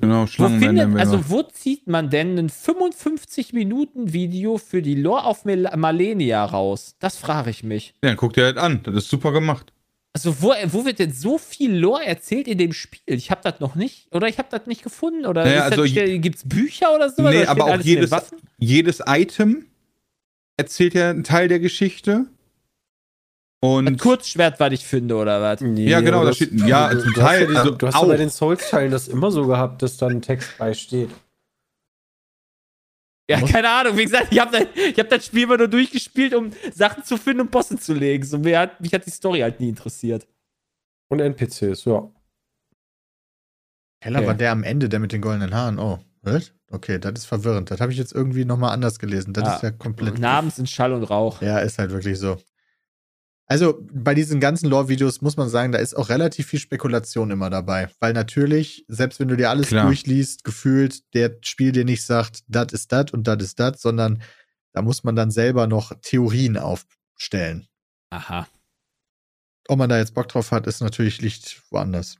Genau, Wo Schlangenman. findet, also wo zieht man denn ein 55-Minuten-Video für die Lore of Mal Malenia raus? Das frage ich mich. Ja, guck dir halt an. Das ist super gemacht. Also wo, wo wird denn so viel Lore erzählt in dem Spiel? Ich habe das noch nicht, oder ich habe das nicht gefunden, oder Naja, also das, gibt's Bücher oder so? Nee, Oder aber auch jedes, jedes Item erzählt ja einen Teil der Geschichte. Ein Und Kurzschwert, was ich finde, oder was? Nee, Ja, genau, da das- steht- ja, du, zum du hast Teil, also du hast ja auch. bei den Souls-Teilen das immer so gehabt, dass da ein Text bei steht. Ja, keine Ahnung. Wie gesagt, ich habe das, ich hab das Spiel immer nur durchgespielt, um Sachen zu finden und Bosse zu legen. So, mir hat, mich hat die Story halt nie interessiert. Und NPCs, ja. Heller Okay. war der am Ende, der mit den goldenen Haaren. Oh, was? Okay, das ist verwirrend. Das habe ich jetzt irgendwie nochmal anders gelesen. Das Ja. ist ja komplett. Namen sind Schall und Rauch. Ja, ist halt wirklich so. Also bei diesen ganzen Lore-Videos muss man sagen, da ist auch relativ viel Spekulation immer dabei. Weil natürlich, selbst wenn du dir alles Klar. durchliest, gefühlt der Spiel dir nicht sagt, das ist das und das ist das, sondern da muss man dann selber noch Theorien aufstellen. Aha. Ob man da jetzt Bock drauf hat, ist natürlich liegt woanders.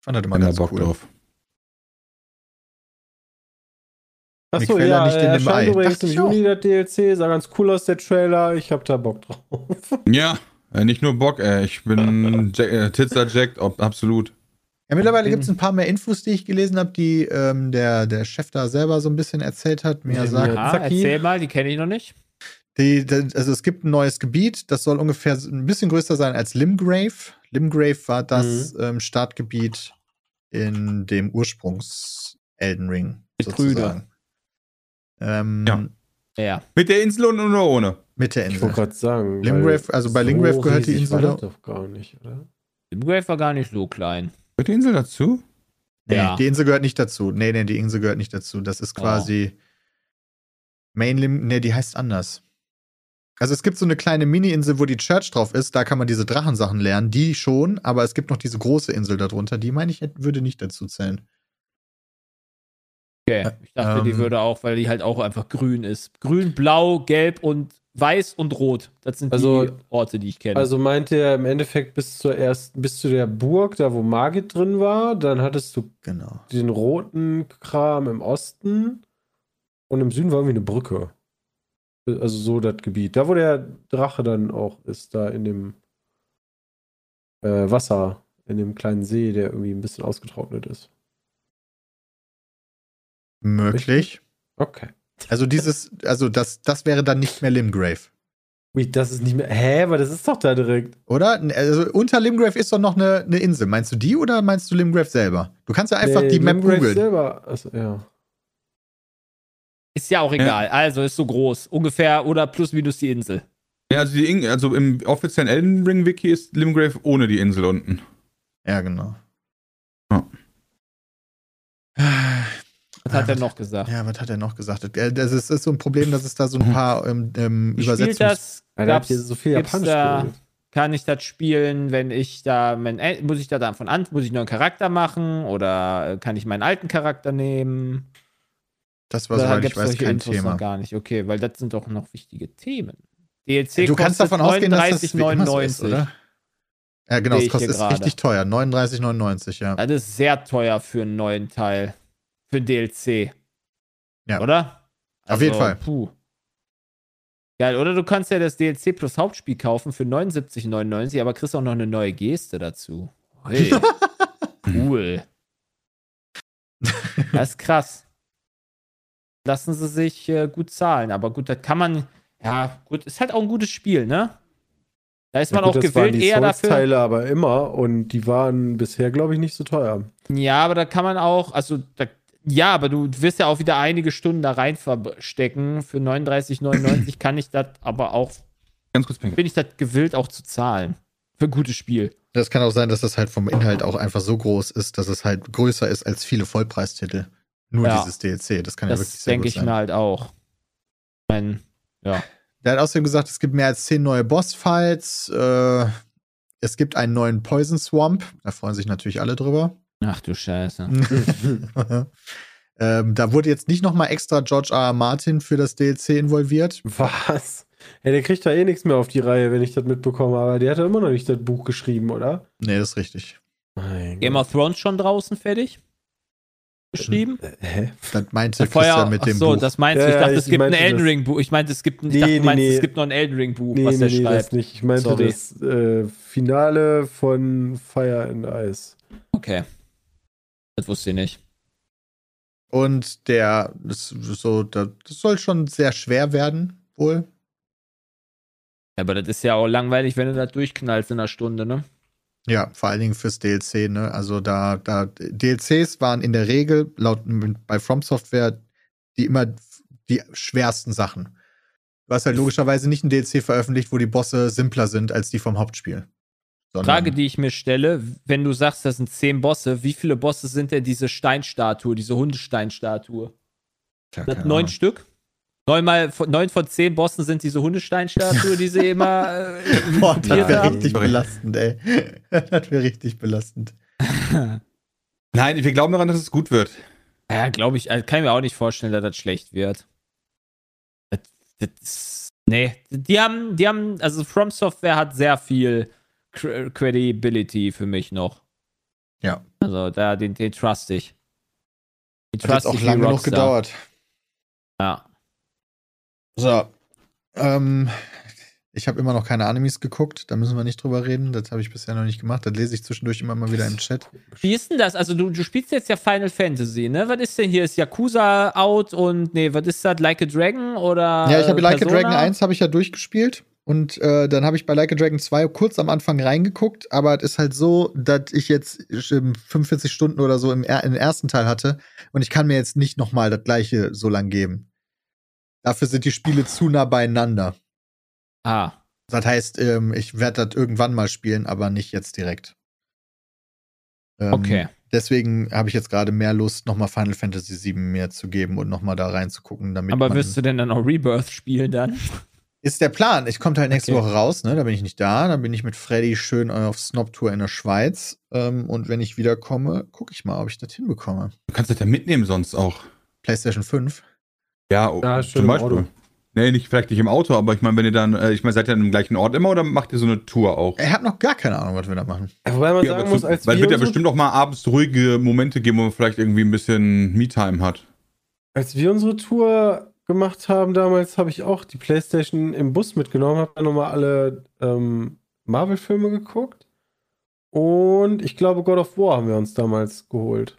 Fand das immer da ganz Bock cool. drauf. Achso, ja, nicht in äh, dem erscheint Ei. übrigens im. Juni der DLC, sah ganz cool aus, der Trailer. Ich hab da Bock drauf. (laughs) Ja, äh, nicht nur Bock, ey. Ich bin (laughs) Jack, äh, Titzer Jack, ob, absolut. Ja, mittlerweile gibt es ein paar mehr Infos, die ich gelesen habe, die ähm, der, der Chef da selber so ein bisschen erzählt hat. Mir Ja, sagt, ja. Erzähl mal, die kenne ich noch nicht. die, also es gibt ein neues Gebiet, das soll ungefähr ein bisschen größer sein als Limgrave. Limgrave war das Mhm. ähm, Startgebiet in dem Ursprungs Elden Ring. Mit sozusagen. Ähm, Ja. Ja. Mit der Insel und oder ohne? Mit der Ich Insel. wollte gerade sagen. Limgrave- also bei Limgrave gehört die Insel war das doch- doch gar nicht, oder? Limgrave war gar nicht so klein. Gehört die Insel dazu? Nee, Ja. die Insel gehört nicht dazu. Nee, nee, die Insel gehört nicht dazu. Das ist quasi Main Lim, nee, die heißt anders. Also es gibt so eine kleine Mini-Insel, wo die Church drauf ist, da kann man diese Drachensachen lernen, die schon, aber es gibt noch diese große Insel darunter, die meine ich würde nicht dazu zählen. Okay. Ich dachte, die ähm, würde auch, weil die halt auch einfach grün ist. Grün, blau, gelb und weiß und rot. Das sind Also- die Orte, die ich kenne. Also meint er im Endeffekt bis zur ersten, bis zu der Burg, da wo Margit drin war, dann hattest du Genau. den roten Kram im Osten und im Süden war irgendwie eine Brücke. Also so das Gebiet. Da wo der Drache dann auch ist, da in dem äh, Wasser, in dem kleinen See, der irgendwie ein bisschen ausgetrocknet ist. Möglich. Okay. Also dieses, also das, das wäre dann nicht mehr Limgrave, Ui, das ist nicht mehr. Hä, aber das ist doch da direkt. oder? Also unter Limgrave ist doch noch eine, eine Insel. Meinst du die oder meinst du Limgrave selber? Du kannst ja einfach Nee, die Map Limgrave googeln. selber. Also, ja. ist ja auch egal. Also ist so groß. Ungefähr oder plus minus die Insel. Ja, also, die, In- also im offiziellen Elden Ring Wiki ist Limgrave ohne die Insel unten. Ja, genau. Ja. Was hat er noch gesagt? Ja, was hat er noch gesagt? Äh, Das ist, ist so ein Problem, dass es da so ein paar ähm, ähm, spielt Übersetzungs... das? Gab's, so viel Japanisch da, kann ich das spielen, wenn ich da, mein, muss ich da dann von an, muss ich nur einen Charakter machen oder äh, kann ich meinen alten Charakter nehmen? Das war, Oder soweit ich weiß, kein Infos Thema. noch gar nicht. Okay, weil das sind doch noch wichtige Themen. DLC Du kannst kostet davon ausgehen, dass das wie immer so 39,99. ist, oder? Ja, genau, ich kostet ist gerade. richtig teuer. 39,99, ja. Das ist sehr teuer für einen neuen Teil. Für ein DLC. Ja. Oder? Also, Auf jeden Fall. Puh. Geil, oder du kannst ja das DLC plus Hauptspiel kaufen für 79,99, aber kriegst auch noch eine neue Geste dazu. Hey. (laughs) cool. Das ist krass. Lassen sie sich äh, gut zahlen, aber gut, das kann man, ja, gut, ist halt auch ein gutes Spiel, ne? Da ist man Ja, gut, auch gewillt, die eher dafür. Souls-Teile aber immer und die waren bisher, glaube ich, nicht so teuer. Ja, aber da kann man auch, also da, ja, aber du wirst ja auch wieder einige Stunden da rein verstecken. Für 39,99 kann ich das aber auch, Ganz kurz, Pink. bin ich das gewillt auch zu zahlen. Für ein gutes Spiel. Das kann auch sein, dass das halt vom Inhalt auch einfach so groß ist, dass es halt größer ist als viele Vollpreistitel. Nur Ja. dieses DLC. Das kann ja wirklich Das sehr denke gut ich sein. mir halt auch. Ich mein, ja. Der hat außerdem gesagt, es gibt mehr als zehn neue Bossfights. Äh, es gibt einen neuen Poison Swamp. Da freuen sich natürlich alle drüber. Ach du Scheiße. (laughs) ähm, da wurde jetzt nicht nochmal extra George R. R. Martin für das DLC involviert. Was? Ja, der kriegt da eh nichts mehr auf die Reihe, wenn ich das mitbekomme, aber der hat ja immer noch nicht das Buch geschrieben, oder? Nee, das ist richtig. Mein Game of Thrones schon draußen fertig? Geschrieben? Äh, Hä? Das meinte Vorher, Christian mit ach dem so, Buch. das meinst du? Ja, Ich dachte, ja, es ich gibt ein Elden das- Ring Buch. Ich meinte, es gibt, ich Nee, dachte, du nee, meinst, nee. es gibt noch ein Elden Ring Buch, Nee, was nee, er nee, das schreibt. nicht. Ich meinte Sorry. das äh, Finale von Fire and Ice. Okay. Das wusste ich nicht. Und der, das, so, das soll schon sehr schwer werden, wohl. Aber das ist ja auch langweilig, wenn du das durchknallst in einer Stunde, ne? Ja, vor allen Dingen fürs DLC, ne? Also da, da, DLCs waren in der Regel, laut bei From Software, die immer die schwersten Sachen. Du hast halt logischerweise nicht ein DLC veröffentlicht, wo die Bosse simpler sind als die vom Hauptspiel. Sondern, Frage, die ich mir stelle, wenn du sagst, das sind zehn Bosse, wie viele Bosse sind denn diese Steinstatue, diese Hundesteinstatue? Keine neun Ahnung. Stück? Neun, mal, von- neun von zehn Bossen sind diese Hundesteinstatue, die sie immer. (laughs) Äh, Boah, das wäre (laughs) richtig belastend, ey. das wäre richtig belastend. Nein, wir glauben daran, dass es gut wird. Ja, glaube ich, also kann ich mir auch nicht vorstellen, dass das schlecht wird. Das, das nee, die haben, die haben, also From Software hat sehr viel Credibility für mich noch. Ja. Also da, den, den trust ich. Den Hat jetzt auch lange Rockstar. gedauert. Ja. So. Ähm, ich habe immer noch keine Animes geguckt, da müssen wir nicht drüber reden. Das habe ich bisher noch nicht gemacht. Das lese ich zwischendurch immer mal wieder im Chat. Wie ist denn das? Also, du, du spielst jetzt ja Final Fantasy, ne? Was ist denn hier? Ist Yakuza out und, nee, was ist das? Like a Dragon oder. Ja, ich habe Like a Persona? Dragon 1 habe ich ja durchgespielt. Und äh, dann habe ich bei Like a Dragon 2 kurz am Anfang reingeguckt, aber es ist halt so, dass ich jetzt ähm, 45 Stunden oder so im, im ersten Teil hatte und ich kann mir jetzt nicht nochmal das gleiche so lang geben. Dafür sind die Spiele zu nah beieinander. Ah. Das heißt, ähm, ich werde das irgendwann mal spielen, aber nicht jetzt direkt. Ähm, Okay. Deswegen habe ich jetzt gerade mehr Lust, nochmal Final Fantasy VII mir zu geben und nochmal da reinzugucken, damit Aber wirst du denn dann auch Rebirth spielen dann? Ist der Plan. Ich komme halt nächste Okay. Woche raus, ne? Da bin ich nicht da. Dann bin ich mit Freddy schön auf Snob-Tour in der Schweiz. Ähm, und wenn ich wiederkomme, gucke ich mal, ob ich das hinbekomme. Du kannst das ja mitnehmen sonst auch. PlayStation 5. Ja, Ja, schön zum im Beispiel. Auto. Nee, nicht, vielleicht nicht im Auto, aber ich meine, wenn ihr dann, äh, ich meine, seid ihr an dem gleichen Ort immer oder macht ihr so eine Tour auch? Ich habe noch gar keine Ahnung, was wir da machen. Ja, Wobei man Ja, sagen muss, als weil es wir, wird ja unsere, bestimmt auch mal abends ruhige Momente geben, wo man vielleicht irgendwie ein bisschen Me-Time hat. als wir unsere Tour gemacht haben damals, habe ich auch die Playstation im Bus mitgenommen, habe dann nochmal alle ähm, Marvel-Filme geguckt. Und ich glaube, God of War haben wir uns damals geholt.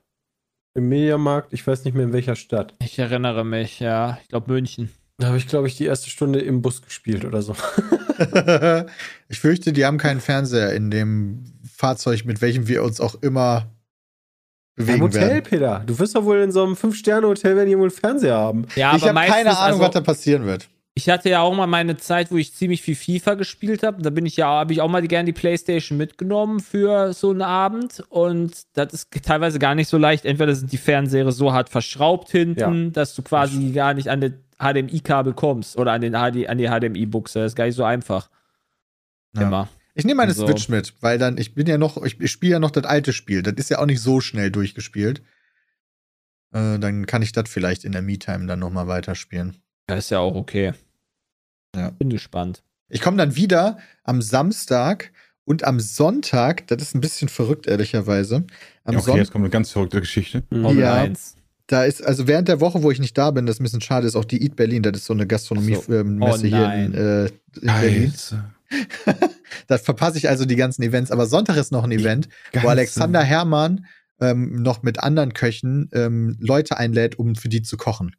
Im Mediamarkt, ich weiß nicht mehr in welcher Stadt. Ich erinnere mich, ja. Ich glaube München. Da habe ich, glaube ich, die erste Stunde im Bus gespielt oder so. (laughs) ich fürchte, die haben keinen Fernseher in dem Fahrzeug, mit welchem wir uns auch immer Im bewegen Hotel, werden. Peter. Du wirst doch wohl in so einem Fünf-Sterne-Hotel, wenn die wohl einen Fernseher haben. Ja, ich habe keine Ahnung, also, was da passieren wird. Ich hatte ja auch mal meine Zeit, wo ich ziemlich viel FIFA gespielt habe. Da bin ich ja, habe ich auch mal gerne die Playstation mitgenommen für so einen Abend. Und das ist teilweise gar nicht so leicht. Entweder sind die Fernseher so hart verschraubt hinten, dass du quasi gar nicht an das HDMI-Kabel kommst oder an, den HD, an die HDMI-Buchse. Das ist gar nicht so einfach. Ja. Immer. Ich nehme meine So. Switch mit, weil dann, ich bin ja noch, ich, ich spiele ja noch das alte Spiel. Das ist ja auch nicht so schnell durchgespielt. Äh, dann kann ich das vielleicht in der Me-Time dann nochmal weiterspielen. Das ist ja auch okay. Ja. Bin gespannt. Ich komme dann wieder am Samstag und am Sonntag, das ist ein bisschen verrückt, ehrlicherweise. Am Ja, okay, Sonntag, jetzt kommt eine ganz verrückte Geschichte. Formel Ja. 1. da ist, also während der Woche, wo ich nicht da bin, das ist ein bisschen schade, ist auch die Eat Berlin, das ist so eine Gastronomie-Messe Oh hier in, äh, in Berlin. Da verpasse ich also die ganzen Events. Aber Sonntag ist noch ein Event, wo Ganze- Alexander Herrmann ähm, noch mit anderen Köchen ähm, Leute einlädt, um für die zu kochen.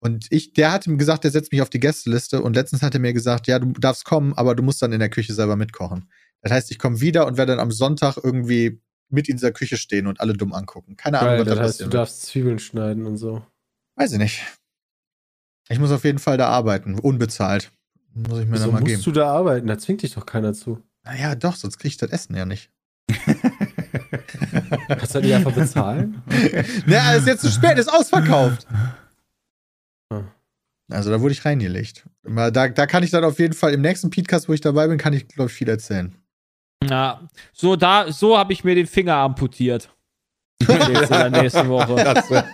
Und ich, der hat ihm gesagt, der setzt mich auf die Gästeliste und letztens hat er mir gesagt, ja, du darfst kommen, aber du musst dann in der Küche selber mitkochen. Das heißt, ich komme wieder und werde dann am Sonntag irgendwie mit in dieser Küche stehen und alle dumm angucken. Keine Ahnung, Geil, was das da heißt, du darfst Zwiebeln schneiden und so. Weiß ich nicht. Ich muss auf jeden Fall da arbeiten, unbezahlt. Muss ich mir Wieso dann mal musst geben. du da arbeiten? Da zwingt dich doch keiner zu. Naja, doch, sonst krieg ich das Essen ja nicht. (laughs) Kannst du die einfach bezahlen? (laughs) Na, ist jetzt zu spät, ist ausverkauft. Also da wurde ich reingelegt. Da, da kann ich dann auf jeden Fall im nächsten Podcast, wo ich dabei bin, kann ich, glaube ich, viel erzählen. Ja, so da, so habe ich mir den Finger amputiert. Nächste, nächste (laughs) Woche. Das wäre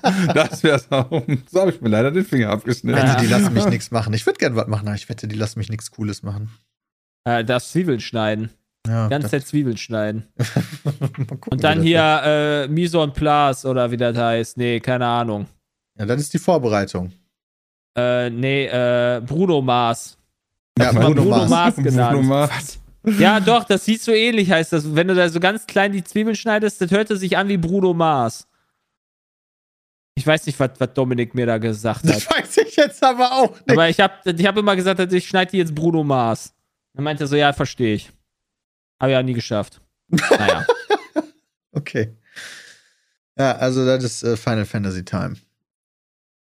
wär's auch. So habe ich mir leider den Finger abgeschnitten. Wette, die lassen mich nichts machen. Ich würde gern was machen, aber ich wette, die lassen mich nichts Cooles machen. Äh, das Zwiebeln schneiden. Ja, das- Zeit Zwiebeln schneiden. (laughs) Gucken, Und dann hier äh, Mise en place oder wie das heißt. Nee, keine Ahnung. Ja, das ist die Vorbereitung. Äh, nee, äh, Bruno Mars. Ja, Bruno Bruno Mars. Mars (laughs) genannt. Bruno Mars. Ja, doch, das sieht so ähnlich, heißt das. Wenn du da so ganz klein die Zwiebeln schneidest, das hörte sich an wie Bruno Mars. Ich weiß nicht, was was Dominik mir da gesagt Das hat. weiß ich jetzt aber auch nicht. Aber ich habe ich hab immer gesagt, ich schneide die jetzt Bruno Mars. Dann meinte er so, ja, verstehe ich. Habe ja nie geschafft. Naja. (laughs) Okay. Ja, also das ist äh, Final Fantasy Time.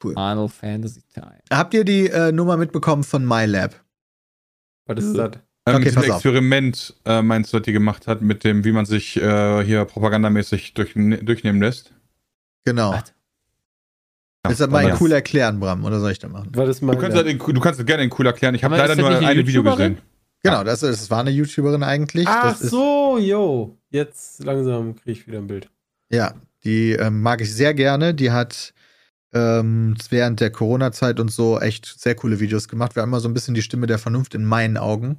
Final Fantasy Time. Habt ihr die äh, Nummer mitbekommen von MyLab? Was ist das? Äh, Okay, mit diesem. Experiment, äh, meinst du, was die gemacht hat, mit dem, wie man sich äh, hier propagandamäßig durch, durchnehmen lässt? Genau. Was? Ja, Willst du das mal ja. cool erklären, Bram, oder soll ich das machen? Ist Du kannst, halt in, du kannst es gerne in cool erklären. Ich habe leider das nur eine eine Video gesehen. Genau, das, das war eine YouTuberin eigentlich. Ach das ist, so, yo. Jetzt langsam kriege ich wieder ein Bild. Ja, die ähm, mag ich sehr gerne. Die hat ähm, während der Corona-Zeit und so echt sehr coole Videos gemacht. Wir haben immer so ein bisschen die Stimme der Vernunft in meinen Augen.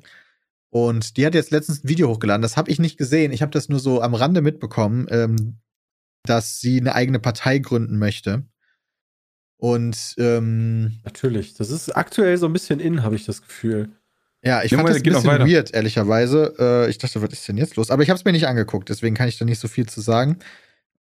Und die hat jetzt letztens ein Video hochgeladen. Das habe ich nicht gesehen. Ich habe das nur so am Rande mitbekommen, ähm, dass sie eine eigene Partei gründen möchte. Und ähm, Natürlich. Das ist aktuell so ein bisschen in, habe ich das Gefühl. ja, ich Junge, fand das ein bisschen weird, ehrlicherweise. Äh, ich dachte, was ist denn jetzt los? Aber ich habe es mir nicht angeguckt, deswegen kann ich da nicht so viel zu sagen.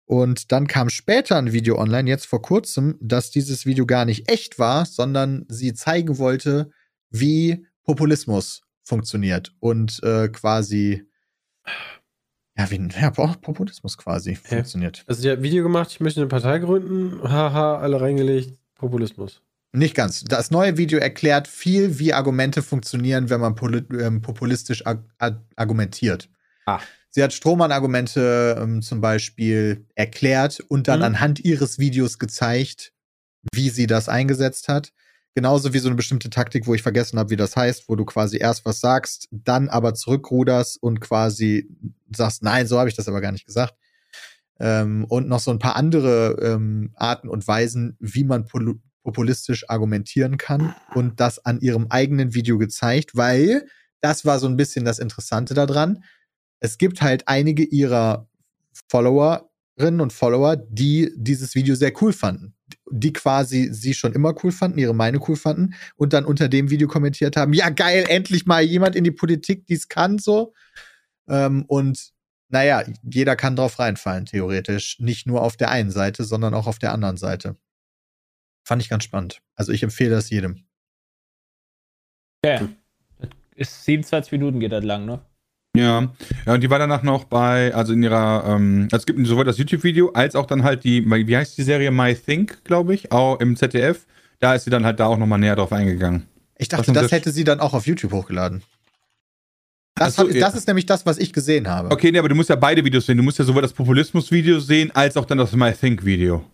Und dann kam später ein Video online, jetzt vor kurzem, dass dieses Video gar nicht echt war, sondern sie zeigen wollte, wie Populismus funktioniert und äh, quasi ja, wie ja, Po- Populismus quasi funktioniert. Also, die hat ein Video gemacht, ich möchte eine Partei gründen. Haha, alle reingelegt. Populismus. Nicht ganz. Das neue Video erklärt viel, wie Argumente funktionieren, wenn man ähm, populistisch ag argumentiert. Ah. Sie hat Strohmann-Argumente ähm, zum Beispiel erklärt und dann Mhm. anhand ihres Videos gezeigt, wie sie das eingesetzt hat. Genauso wie so eine bestimmte Taktik, wo ich vergessen habe, wie das heißt, wo du quasi erst was sagst, dann aber zurückruderst und quasi sagst, nein, so habe ich das aber gar nicht gesagt. Ähm, und noch so ein paar andere ähm, Arten und Weisen, wie man populistisch argumentieren kann und das an ihrem eigenen Video gezeigt, weil das war so ein bisschen das Interessante daran. Es gibt halt einige ihrer Followerinnen und Follower, die dieses Video sehr cool fanden. Die quasi sie schon immer cool fanden, ihre Meinung cool fanden und dann unter dem Video kommentiert haben, ja geil, endlich mal jemand in die Politik, die es kann, so. Ähm, und naja, jeder kann drauf reinfallen, theoretisch. Nicht nur auf der einen Seite, sondern auch auf der anderen Seite. Fand ich ganz spannend. Also ich empfehle das jedem. Okay. Das ist 27 Minuten geht das lang, ne? Ja. ja, und die war danach noch bei, also in ihrer, ähm, also es gibt sowohl das YouTube-Video als auch dann halt die, wie heißt die Serie My Think, glaube ich, auch im ZDF. Da ist sie dann halt da auch nochmal näher drauf eingegangen. Ich dachte, das das? hätte sie dann auch auf YouTube hochgeladen. Das, so, hab, ja. das ist nämlich das, was ich gesehen habe. Okay, nee, aber du musst ja beide Videos sehen. Du musst ja sowohl das Populismus-Video sehen, als auch dann das My Think-Video.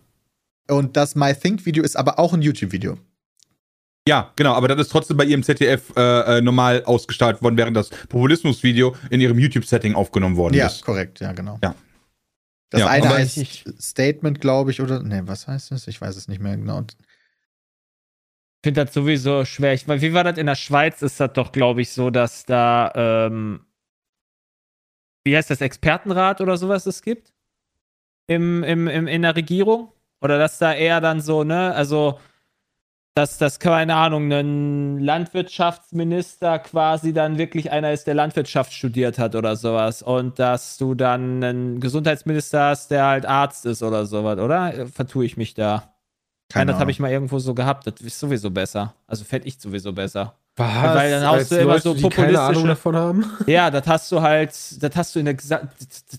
Und das My Think Video ist aber auch ein YouTube-Video. Ja, genau, aber das ist trotzdem bei ihrem ZDF äh, äh, normal ausgestaltet worden, während das Populismus-Video in ihrem YouTube-Setting aufgenommen worden Ja, ist. korrekt, ja, genau. Ja. Das Ja, eine heißt ich- Statement, glaube ich, oder. Nee, was heißt das? Ich weiß es nicht mehr genau. Ich finde das sowieso schwer. Ich, wie war das in der Schweiz? Ist das doch, glaube ich, so, dass da, ähm, wie heißt das, Expertenrat oder sowas es gibt? Im, im, im, in der Regierung? Oder dass da eher dann so, ne, also, dass das, keine Ahnung, ein Landwirtschaftsminister quasi dann wirklich einer ist, der Landwirtschaft studiert hat oder sowas. Und dass du dann einen Gesundheitsminister hast, der halt Arzt ist oder sowas, oder? Vertue ich mich da? Nein, das habe ich mal irgendwo so gehabt. Das ist sowieso besser. Also fände ich sowieso besser. Was? Weil dann haust Als du immer Leute, so die keine Ahnung populistische- davon haben. (laughs) Ja, das hast du halt, das hast du in der das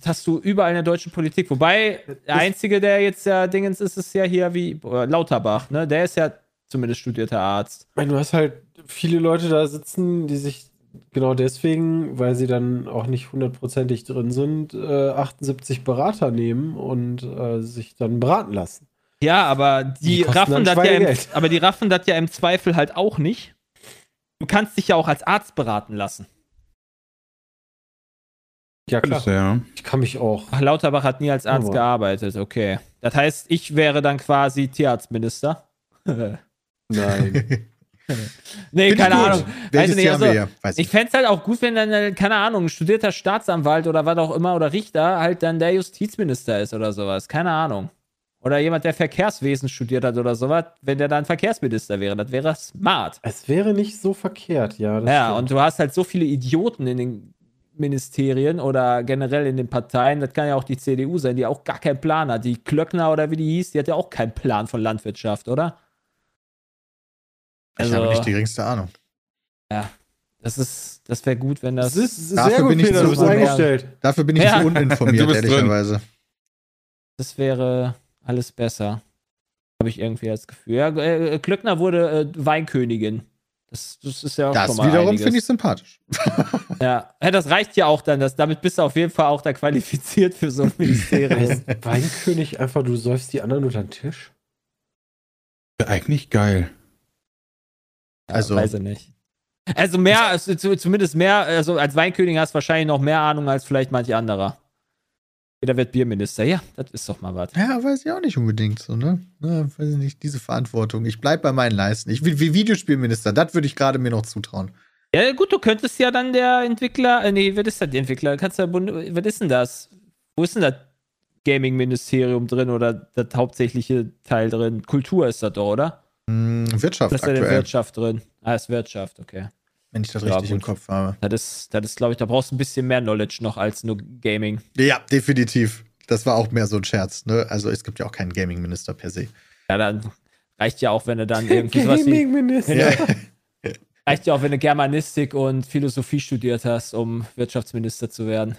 hast du überall in der deutschen Politik. Wobei, der einzige, der jetzt ja Dingens ist, ist ja hier wie äh, Lauterbach, ne? Der ist ja zumindest studierter Arzt. Ich meine, du hast halt viele Leute da sitzen, die sich genau deswegen, weil sie dann auch nicht hundertprozentig drin sind, äh, 78 Berater nehmen und äh, sich dann beraten lassen. Ja, aber die, Die raffen das ja im, aber die raffen das ja im Zweifel halt auch nicht. Du kannst dich ja auch als Arzt beraten lassen. Ja, klar. ja. Ich kann mich auch. Ach, Lauterbach hat nie als Arzt Aber- gearbeitet, okay. Das heißt, ich wäre dann quasi Tierarztminister. (laughs) Nein. (laughs) nee, Find keine. Ahnung. Weiß ich nicht, also? Weiß Ich fände es halt auch gut, wenn dann, äh, keine Ahnung, ein studierter Staatsanwalt oder was auch immer oder Richter halt dann der Justizminister ist oder sowas. Keine Ahnung. Oder jemand, der Verkehrswesen studiert hat oder sowas, wenn der dann Verkehrsminister wäre. Das wäre smart. Es wäre nicht so verkehrt, ja. das ja, stimmt. und du hast halt so viele Idioten in den Ministerien oder generell in den Parteien. Das kann ja auch die CDU sein, die auch gar keinen Plan hat. Die Klöckner oder wie die hieß, die hat ja auch keinen Plan von Landwirtschaft, oder? Ich habe nicht die geringste Ahnung. das ist, das wäre gut, wenn das. Das ist Dafür bin ich Peter, so eingestellt. Dafür bin ich Ja. so uninformiert, (laughs) bist drin. ehrlicherweise. Das wäre alles besser. Habe ich irgendwie das Gefühl. Ja, äh, Klöckner wurde äh, Weinkönigin. Das, das ist ja auch Das schon mal wiederum finde ich sympathisch. Ja. ja, das reicht ja auch dann. Das, damit bist du auf jeden Fall auch da qualifiziert für so ein Ministerium. Weinkönig einfach, du säufst die anderen unter den Tisch? Wäre eigentlich geil. Also- weiß ich nicht. Also mehr, also zu- zumindest mehr, also als Weinkönigin hast du wahrscheinlich noch mehr Ahnung als vielleicht manch anderer. Jeder wird Bierminister. Ja, das ist doch mal was. Ja, weiß ich auch nicht unbedingt so, ne? Ja, weiß ich nicht, diese Verantwortung. Ich bleib bei meinen Leisten. Ich will wie Videospielminister, das würde ich gerade mir noch zutrauen. Ja, gut, du könntest ja dann der Entwickler, äh, nee, wer ist denn der Entwickler? Kannst du, was ist denn das? Wo ist denn das? Gaming-Ministerium drin oder das hauptsächliche Teil drin? Kultur ist das doch, oder? Hm, Wirtschaft Das ist ja der aktuell, Wirtschaft drin. Ah, ist Wirtschaft, okay. wenn ich das Ja, richtig im gut. Kopf habe. Das ist, das ist glaube ich, da brauchst du ein bisschen mehr Knowledge noch als nur Gaming. Ja, definitiv. Das war auch mehr so ein Scherz. Ne? Also es gibt ja auch keinen Gaming-Minister per se. Ja, dann reicht ja auch, wenn du dann irgendwie sowas wie, Gaming-Minister. Ja. reicht ja auch, wenn du Germanistik und Philosophie studiert hast, um Wirtschaftsminister zu werden.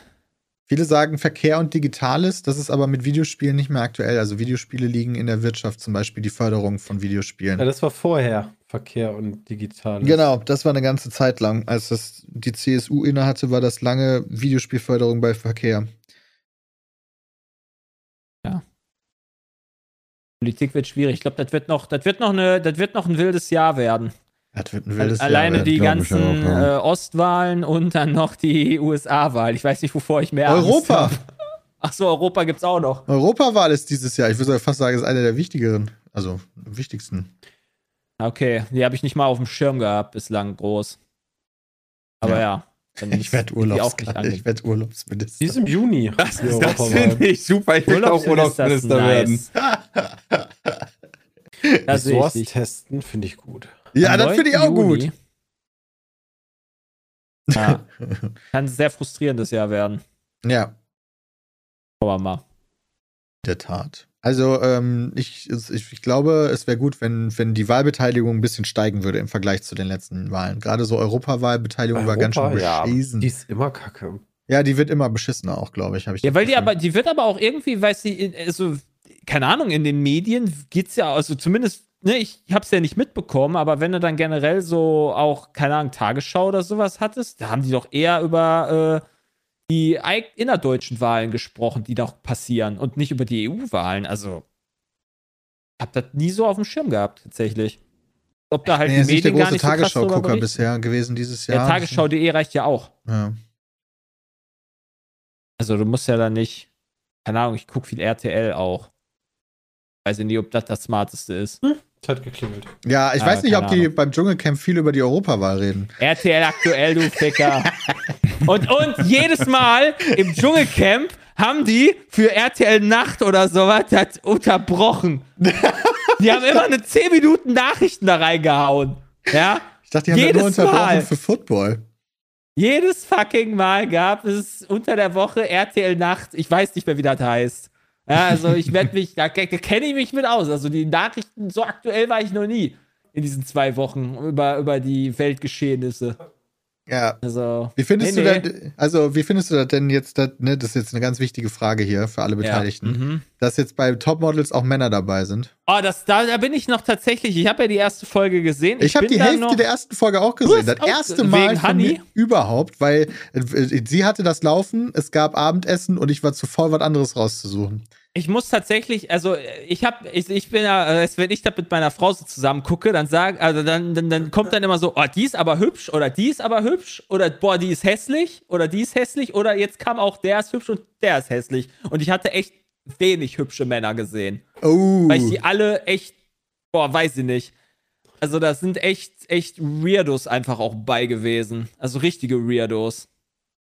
Viele sagen Verkehr und Digitales, das ist aber mit Videospielen nicht mehr aktuell. Also Videospiele liegen in der Wirtschaft, zum Beispiel die Förderung von Videospielen. Ja, das war vorher Verkehr und Digital. Genau, das war eine ganze Zeit lang. Als das die CSU innehatte, war das lange Videospielförderung bei Verkehr. Politik wird schwierig. Ich glaube, das wird noch, das wird noch eine, das wird noch ein wildes Jahr werden. Das wird ein wildes Alleine Jahr. die ganzen auch, ja. äh, Ostwahlen und dann noch die (laughs) USA-Wahl. Ich weiß nicht, wovor ich mehr Angst Europa! habe. Ach so, Europa gibt's auch noch. Europawahl ist dieses Jahr. Ich würde fast sagen, ist eine der wichtigeren, also wichtigsten. Okay, die habe ich nicht mal auf dem Schirm gehabt bislang groß. Aber Ja. ja. Ich werde die auch nicht Urlaubs (laughs) ich werd Urlaubsminister. Die ist im Juni. (laughs) Das, das Europawahl. finde ich super. Ich will auch Urlaubsminister ist Urlaubsminister werden. nice. Das sehe ich Source nicht. testen finde ich gut. Ja, Am das finde ich 9. auch gut. Juni. Ja, (laughs) kann ein sehr frustrierendes Jahr werden. Ja, Schauen wir mal. in der Tat. Also, ähm, ich, ich, ich glaube, es wäre gut, wenn, wenn die Wahlbeteiligung ein bisschen steigen würde im Vergleich zu den letzten Wahlen. Gerade so Europawahlbeteiligung war ganz schön Europa, ja, beschissen. Die Ja, ist immer kacke. die wird immer beschissener auch, glaube ich. ich Ja, weil die aber, die wird aber auch irgendwie, weiß sie, also, keine Ahnung, in den Medien geht's ja, also zumindest, ne, ich hab's ja nicht mitbekommen, aber wenn du dann generell so auch, keine Ahnung, Tagesschau oder sowas hattest, da haben die doch eher über äh, die innerdeutschen Wahlen gesprochen, die doch passieren und nicht über die EU-Wahlen. Also, ich hab das nie so auf dem Schirm gehabt, tatsächlich. Ob da halt Nee, die ist nicht der Medien gar große nicht so Tagesschau-Gucker berichten. bisher gewesen dieses Ja, Jahr. Tagesschau.de reicht ja auch. Ja. Also du musst ja dann nicht, keine Ahnung, ich gucke viel RTL auch. Weiß ich nicht, ob das das Smarteste ist. Es hat geklingelt. Ja, ich Ah, weiß nicht, ob die Ahnung. beim Dschungelcamp viel über die Europawahl reden. RTL aktuell, du Ficker. (laughs) und, und jedes Mal im Dschungelcamp haben die für RTL Nacht oder sowas das unterbrochen. Die haben immer eine 10 Minuten Nachrichten da reingehauen. Ja? Ich dachte, die haben das Jedes nur unterbrochen Mal. für Football. Jedes fucking Mal gab es unter der Woche RTL Nacht. Ich weiß nicht mehr, wie das heißt. Ja, also ich werde mich, da ke- kenne ich mich mit aus. Also die Nachrichten, so aktuell war ich noch nie in diesen zwei Wochen über, über die Weltgeschehnisse. Ja. Also. Wie findest nee, du nee. denn, also wie findest du das denn jetzt, das, ne, das ist jetzt eine ganz wichtige Frage hier für alle Beteiligten, Ja. Mhm. dass jetzt bei Topmodels auch Männer dabei sind? Oh, das, da, da bin ich noch tatsächlich. Ich habe ja die erste Folge gesehen. Ich, habe bin die Hälfte der ersten Folge auch gesehen. Das auch- erste wegen Mal überhaupt, weil äh, sie hatte das Laufen, es gab Abendessen und ich war zu voll, was anderes rauszusuchen. Ich muss tatsächlich, also ich habe, ich, ich bin ja, äh, wenn ich da mit meiner Frau so zusammen gucke, dann sag, also dann, dann, dann kommt dann immer so, oh, die ist aber hübsch oder die ist aber hübsch oder boah, die ist hässlich oder die ist hässlich oder jetzt kam auch der ist hübsch und der ist hässlich. Und ich hatte echt wenig hübsche Männer gesehen. Oh. Weil ich die alle echt, boah, weiß ich nicht. Also da sind echt, echt Weirdos einfach auch bei gewesen. Also richtige Weirdos.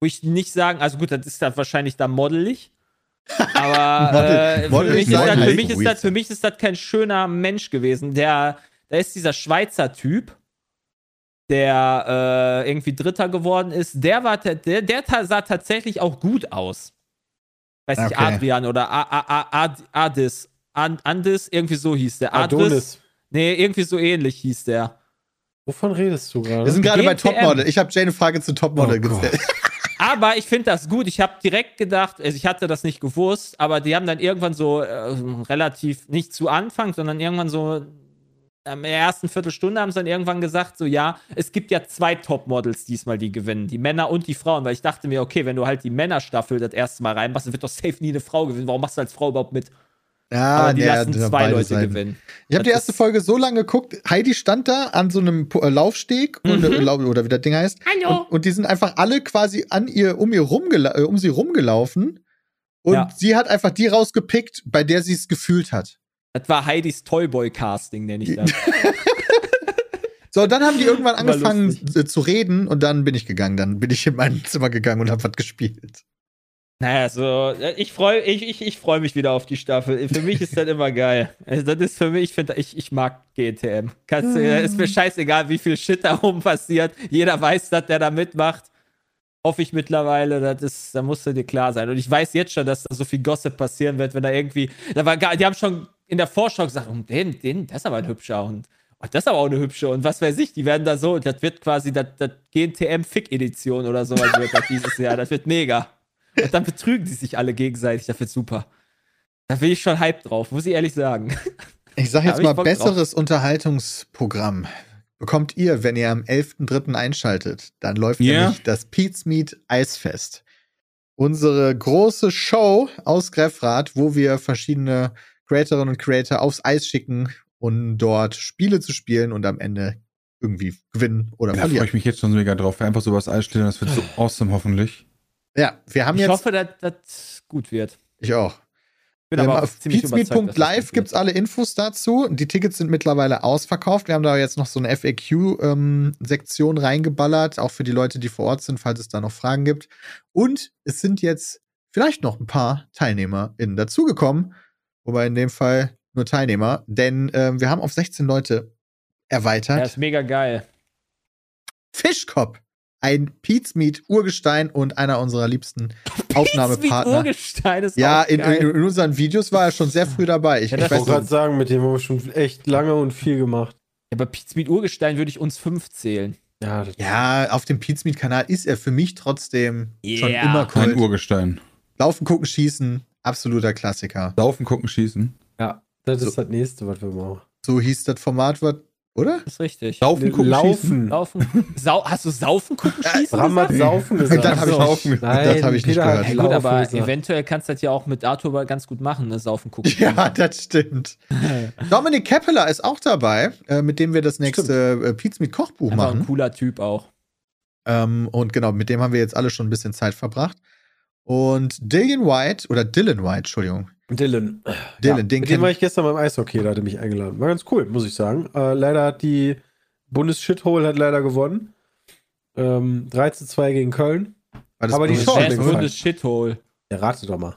Wo ich nicht sagen, also gut, das ist dann wahrscheinlich da modelig. Aber (laughs) äh, für, mich ist das, für, modelig. mich ist das, für mich ist das kein schöner Mensch gewesen. Der, da ist dieser Schweizer Typ, der äh, irgendwie Dritter geworden ist. Der war, der, der sah tatsächlich auch gut aus. Weiß nicht, Okay. Adrian oder A A A Ad Adis. An Andis, irgendwie so hieß der. Adris. Adonis. Nee, irgendwie so ähnlich hieß der. Wovon redest du gerade? Wir sind gerade bei. Topmodel. Ich habe Jane eine Frage zu Topmodel Oh Gott. gestellt. Aber ich finde das gut. Ich habe direkt gedacht, also ich hatte das nicht gewusst, aber die haben dann irgendwann so äh, relativ, nicht zu Anfang, sondern irgendwann so in der ersten Viertelstunde haben sie dann irgendwann gesagt, so ja, es gibt ja zwei Topmodels diesmal, die gewinnen, die Männer und die Frauen, weil ich dachte mir, okay, wenn du halt die Männerstaffel das erste Mal reinmachst, dann wird doch safe nie eine Frau gewinnen. Warum machst du als Frau überhaupt mit? Ja, Aber die nee, lassen zwei Leute Seiten. gewinnen. Ich habe die erste Folge so lange geguckt. Heidi stand da an so einem äh, Laufsteg und, Mhm. äh, lau- oder wie das Ding heißt. Hallo. Und, und die sind einfach alle quasi an ihr um ihr rumgela äh, um sie rumgelaufen. Und Ja. sie hat einfach die rausgepickt, bei der sie es gefühlt hat. Das war Heidis Toyboy-Casting, nenne ich das. (laughs) So, und dann haben die irgendwann angefangen zu reden und dann bin ich gegangen. Dann bin ich in mein Zimmer gegangen und habe was gespielt. Naja, so, ich freue ich, ich, ich freu mich wieder auf die Staffel. Für mich ist das immer geil. Also, das ist für mich, ich finde, ich, ich mag GTM. Kannst, du- ist mir scheißegal, wie viel Shit da (laughs) oben passiert. Jeder weiß, dass der da mitmacht. Hoffe ich mittlerweile, das ist, da musste dir klar sein. Und ich weiß jetzt schon, dass da so viel Gossip passieren wird, wenn da irgendwie, da war die haben schon in der Vorschau gesagt, oh, den, den, das ist aber ein hübscher und oh, das ist aber auch eine hübsche und was weiß ich, die werden da so, das wird quasi das GNTM-Fick-Edition oder sowas wird das dieses Jahr, das wird mega. (laughs) Und dann betrügen die sich alle gegenseitig, das wird super. Da bin ich schon hype drauf, muss ich ehrlich sagen. (laughs) Ich sag Da jetzt mal, Bock drauf. besseres Unterhaltungsprogramm bekommt ihr, wenn ihr am 11.3. einschaltet. Dann läuft Ja. nämlich das Pete's Meat Eisfest. Unsere große Show aus Greffrath, wo wir verschiedene Creatorinnen und Creator aufs Eis schicken, um dort Spiele zu spielen und am Ende irgendwie gewinnen oder Da freue verlieren. ich mich jetzt schon mega drauf. Einfach so was einstellen, das wird so (sighs) awesome hoffentlich. Ja, wir haben Ich jetzt, hoffe, dass das gut wird. ich auch. Bin Ähm, aber auch auf das peatsmeet.live gibt es alle Infos dazu. Die Tickets sind mittlerweile ausverkauft. Wir haben da jetzt noch so eine FAQ-Sektion reingeballert, auch für die Leute, die vor Ort sind, falls es da noch Fragen gibt. Und es sind jetzt vielleicht noch ein paar TeilnehmerInnen dazugekommen. Wobei in dem Fall nur Teilnehmer, denn ähm, wir haben auf 16 Leute erweitert. Ja, ist mega geil. Fischkopf, ein Peatsmeet Urgestein und einer unserer liebsten (laughs) Aufnahmepartner. Urgestein ist Ja, in, in, in unseren Videos war er schon sehr früh dabei. Ich, Ja, ich wollte gerade sagen, mit dem haben wir schon echt lange und viel gemacht. Ja, bei Pizza mit Urgestein würde ich uns fünf zählen. Ja, ja, auf dem Peatsmeet-Kanal ist er für mich trotzdem schon Ja. immer Kein Kult. Urgestein. Laufen, gucken, schießen, absoluter Klassiker. Laufen, gucken, schießen. Ja, das So. ist das nächste, was wir machen. So hieß das Format, was, oder? Das ist richtig. Laufen, gucken, schießen. Laufen. Laufen. Sau hast du Saufen gucken schießen? Bram hat? Saufen gesagt. Das hab ich Saufen. nicht, Nein, das hab ich nicht gehört. Ja, gut, Laufen aber gesagt. eventuell kannst du das ja auch mit Arthur ganz gut machen, ne? Saufen gucken. Ja, (laughs) das stimmt. Dominik Keppeler ist auch dabei, äh, mit dem wir das nächste äh, Peatsmeet-Kochbuch Einfach ein machen. cooler Typ auch. Ähm, und genau, mit dem haben wir jetzt alle schon ein bisschen Zeit verbracht. Und Dillian White, oder Dylan White, Entschuldigung. Dylan. Dylan, ja, den mit dem war ich gestern beim Eishockey, da hat er mich eingeladen. War ganz cool, muss ich sagen. Äh, leider hat die Bundes-Shithole hat leider gewonnen. Ähm, 3 zu 2 gegen Köln. War das Aber die Wer gefallen. Bundes-Shithole? Ja, rate doch mal.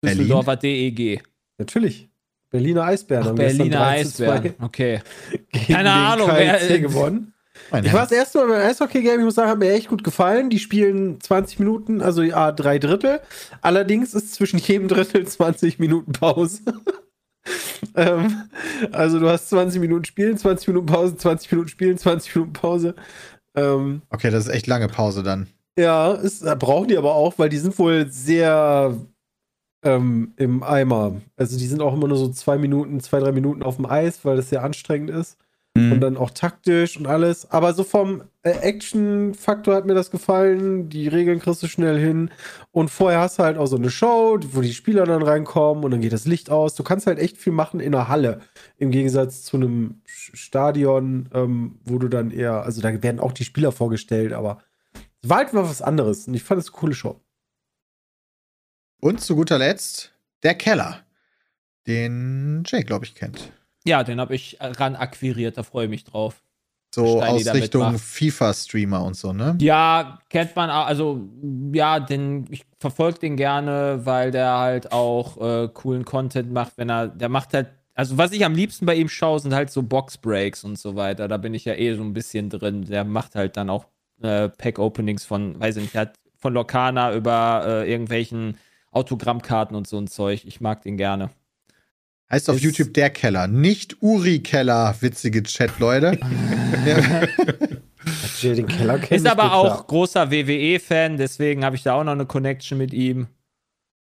Berlin? Düsseldorfer DEG. Natürlich. Berliner Eisbären Ach, Berliner 3 zu 2 Eisbären. Okay. (laughs) gegen Keine den Ahnung, wer- KLC gewonnen. Mein Ich war das erste Mal beim Eishockey-Game, ich muss sagen, hat mir echt gut gefallen. Die spielen 20 Minuten, also ja, drei Drittel. Allerdings ist zwischen jedem Drittel 20 Minuten Pause. (laughs) ähm, also du hast 20 Minuten Spielen, 20 Minuten Pause, 20 Minuten Spielen, 20 Minuten Pause. Ähm, Okay, das ist echt lange Pause dann. ja, ist, äh, brauchen die aber auch, weil die sind wohl sehr ähm, im Eimer. Also die sind auch immer nur so zwei Minuten, zwei, drei Minuten auf dem Eis, weil das sehr anstrengend ist. Mhm. Und dann auch taktisch und alles. Aber so vom äh, Action-Faktor hat mir das gefallen. Die Regeln kriegst du schnell hin. Und vorher hast du halt auch so eine Show, wo die Spieler dann reinkommen und dann geht das Licht aus. Du kannst halt echt viel machen in der Halle. Im Gegensatz zu einem Stadion, ähm, wo du dann eher, also da werden auch die Spieler vorgestellt, aber es war halt mal was anderes. Und ich fand es eine coole Show. Und zu guter Letzt der Keller, den Jay, glaube ich, kennt. Ja, den habe ich ran akquiriert, da freue ich mich drauf. So Steini aus Richtung. FIFA-Streamer und so, ne? Ja, kennt man auch, also ja, den, ich verfolge den gerne, weil der halt auch äh, coolen Content macht, wenn er, der macht halt, also was ich am liebsten bei ihm schaue, sind halt so Box-Breaks und so weiter. Da bin ich ja eh so ein bisschen drin. Der macht halt dann auch äh, Pack-Openings von, weiß ich nicht, hat von Locana über äh, irgendwelchen Autogrammkarten und so ein Zeug. Ich mag den gerne. Heißt auf YouTube der Keller, nicht Uri Keller, witzige Chat, Leute. (laughs) ja. Jay, den Keller Ist aber auch klar. großer WWE-Fan, deswegen habe ich da auch noch eine Connection mit ihm.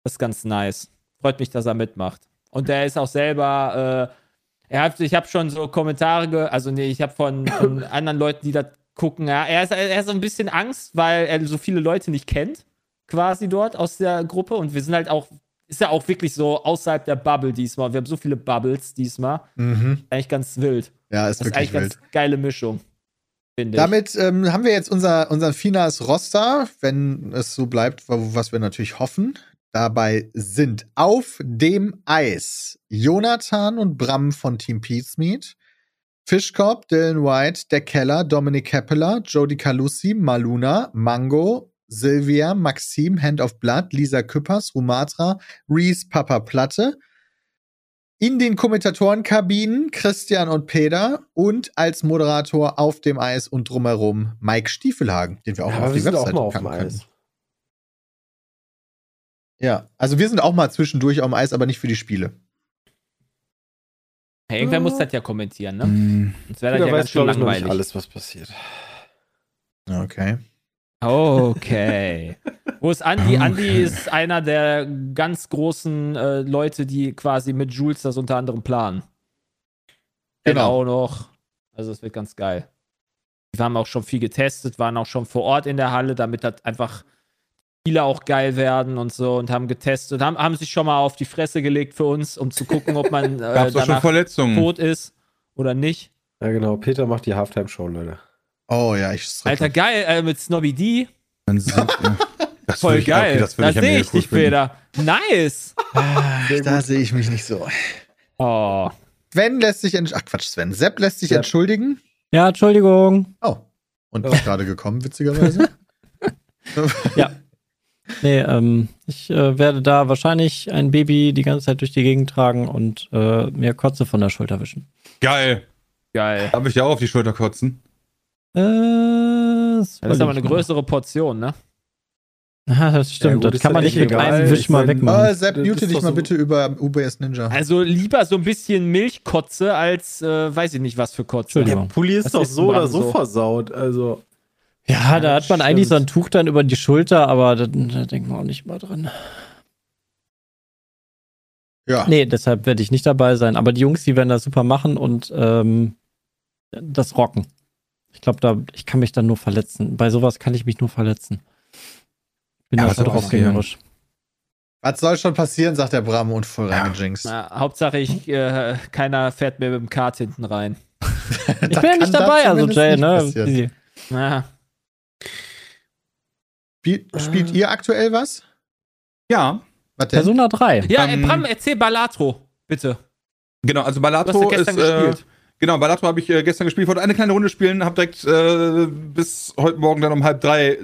Das ist ganz nice. Freut mich, dass er mitmacht. Und der ist auch selber, äh, er hat, ich habe schon so Kommentare, ge also nee, ich habe von, von (laughs) anderen Leuten, die das gucken, ja, er ist, er ist so ein bisschen Angst, weil er so viele Leute nicht kennt, quasi dort aus der Gruppe. Und wir sind halt auch, ist ja auch wirklich so außerhalb der Bubble diesmal. Wir haben so viele Bubbles diesmal. Mhm. Eigentlich ganz wild. ja, ist Das ist wirklich eigentlich wild. ganz geile Mischung. Finde ich. Damit ähm, haben wir jetzt unser, unser Finas Roster, wenn es so bleibt, wa- was wir natürlich hoffen. Dabei sind auf dem Eis Jonathan und Bram von Team Peatsmeet, Fischkorb, Dylan White, Der Keller, Dominik Keppeler, Jody Calussi, Maluna, Mango, Sylvia, Maxim, Hand of Blood, Lisa Küppers, Rumatra, Reese, Papa Platte. In den Kommentatorenkabinen Christian und Peter und als Moderator auf dem Eis und drumherum Mike Stiefelhagen, den wir auch Ja, mal auf die sind auch Webseite mal auf dem packen können. Eis. Ja, also wir sind auch mal zwischendurch auf dem Eis, aber nicht für die Spiele. Ja, irgendwer muss das ja kommentieren, ne? Hm. Sonst wäre das ja ganz schön langweilig. alles, was passiert. Okay. Okay. Wo ist Andi? Okay. Andi ist einer der ganz großen äh, Leute, die quasi mit Jules das unter anderem planen. Genau. Genau. auch noch. Also es wird ganz geil. Wir haben auch schon viel getestet, waren auch schon vor Ort in der Halle, damit das einfach Spiele auch geil werden und so und haben getestet, haben, haben sich schon mal auf die Fresse gelegt für uns, um zu gucken, ob man (laughs) äh, danach Verletzungen. tot ist oder nicht. Ja, genau. Peter macht die Halftime-Show, Leute. Oh ja, ich strecke. Alter, geil, äh, mit Snobby D. Dann sind, ja. (laughs) das Voll würd ich- geil. okay, das da ja sehe ich cool dich. Peter. Nice. Da sehe ich mich nicht so. Oh. Sven lässt sich entsch Ach Quatsch, Sven. Sepp lässt sich Sepp. entschuldigen. Ja, Entschuldigung. Oh. Und ist gerade gekommen, witzigerweise. (laughs) Nee, ähm, ich äh, werde da wahrscheinlich ein Baby die ganze Zeit durch die Gegend tragen und äh, mir Kotze von der Schulter wischen. Geil. Geil. Darf ich dir auch auf die Schulter kotzen? Äh, das, Das ist aber eine größere Portion, ne? (laughs) Ja, das stimmt. Ja, gut, das kann man nicht mit egal. einem Wisch mal wegmachen. Oh, Sepp, mute dich mal so- bitte über UBS Ninja. Also lieber so ein bisschen Milchkotze als äh, weiß ich nicht was für Kotze. Der Pulli ist Das doch ist so oder so, so. versaut. Also, Ja, da hat man eigentlich so ein stimmt. Tuch dann über die Schulter, aber da, da denkt man auch nicht mal dran. Ja. Nee, deshalb werde ich nicht dabei sein. Aber die Jungs, die werden das super machen und ähm, das rocken. Ich glaube, da, ich kann mich dann nur verletzen. Bei sowas kann ich mich nur verletzen. Bin Ja, da so draufgängerisch. Was soll schon passieren, sagt der Bram und voll reingejinxt. Na, Hauptsache ich, äh, keiner fährt mir mit dem Kart hinten rein. (laughs) Ich bin ja nicht dabei, also Jay, ne? Ja. Spielt, spielt ihr aktuell was? Ja. Was denn? Persona 3. Ja, äh, Ähm, Bram, erzähl Balatro, bitte. Genau, also Du hast ja Balatro gestern ist. Äh, genau, Balatro habe ich äh, gestern gespielt. Wollte eine kleine Runde spielen, habe direkt äh, bis heute Morgen dann um halb drei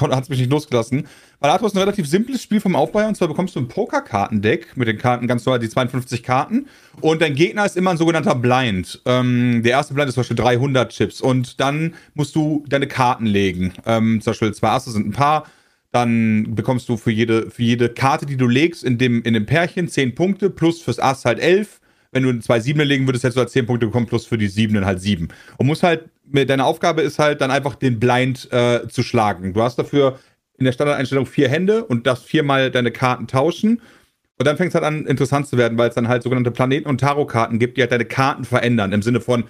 hat es mich nicht losgelassen. Balatro ist ein relativ simples Spiel vom Aufbau. Und zwar bekommst du ein Pokerkartendeck mit den Karten ganz normal, die 52 Karten. Und dein Gegner ist immer ein sogenannter Blind. Ähm, der erste Blind ist zum Beispiel 300 Chips. Und dann musst du deine Karten legen. Ähm, zum Beispiel zwei Asse sind ein Paar. Dann bekommst du für jede, für jede Karte, die du legst, in dem, in dem Pärchen 10 Punkte, plus fürs Ass halt 11. Wenn du zwei Siebene legen würdest, hättest du halt 10 Punkte bekommen, plus für die Siebenen halt 7. Und musst halt, deine Aufgabe ist halt dann einfach den Blind äh, zu schlagen. Du hast dafür in der Standardeinstellung vier Hände und darfst viermal deine Karten tauschen. Und dann fängt es halt an, interessant zu werden, weil es dann halt sogenannte Planeten- und Tarotkarten gibt, die halt deine Karten verändern. Im Sinne von,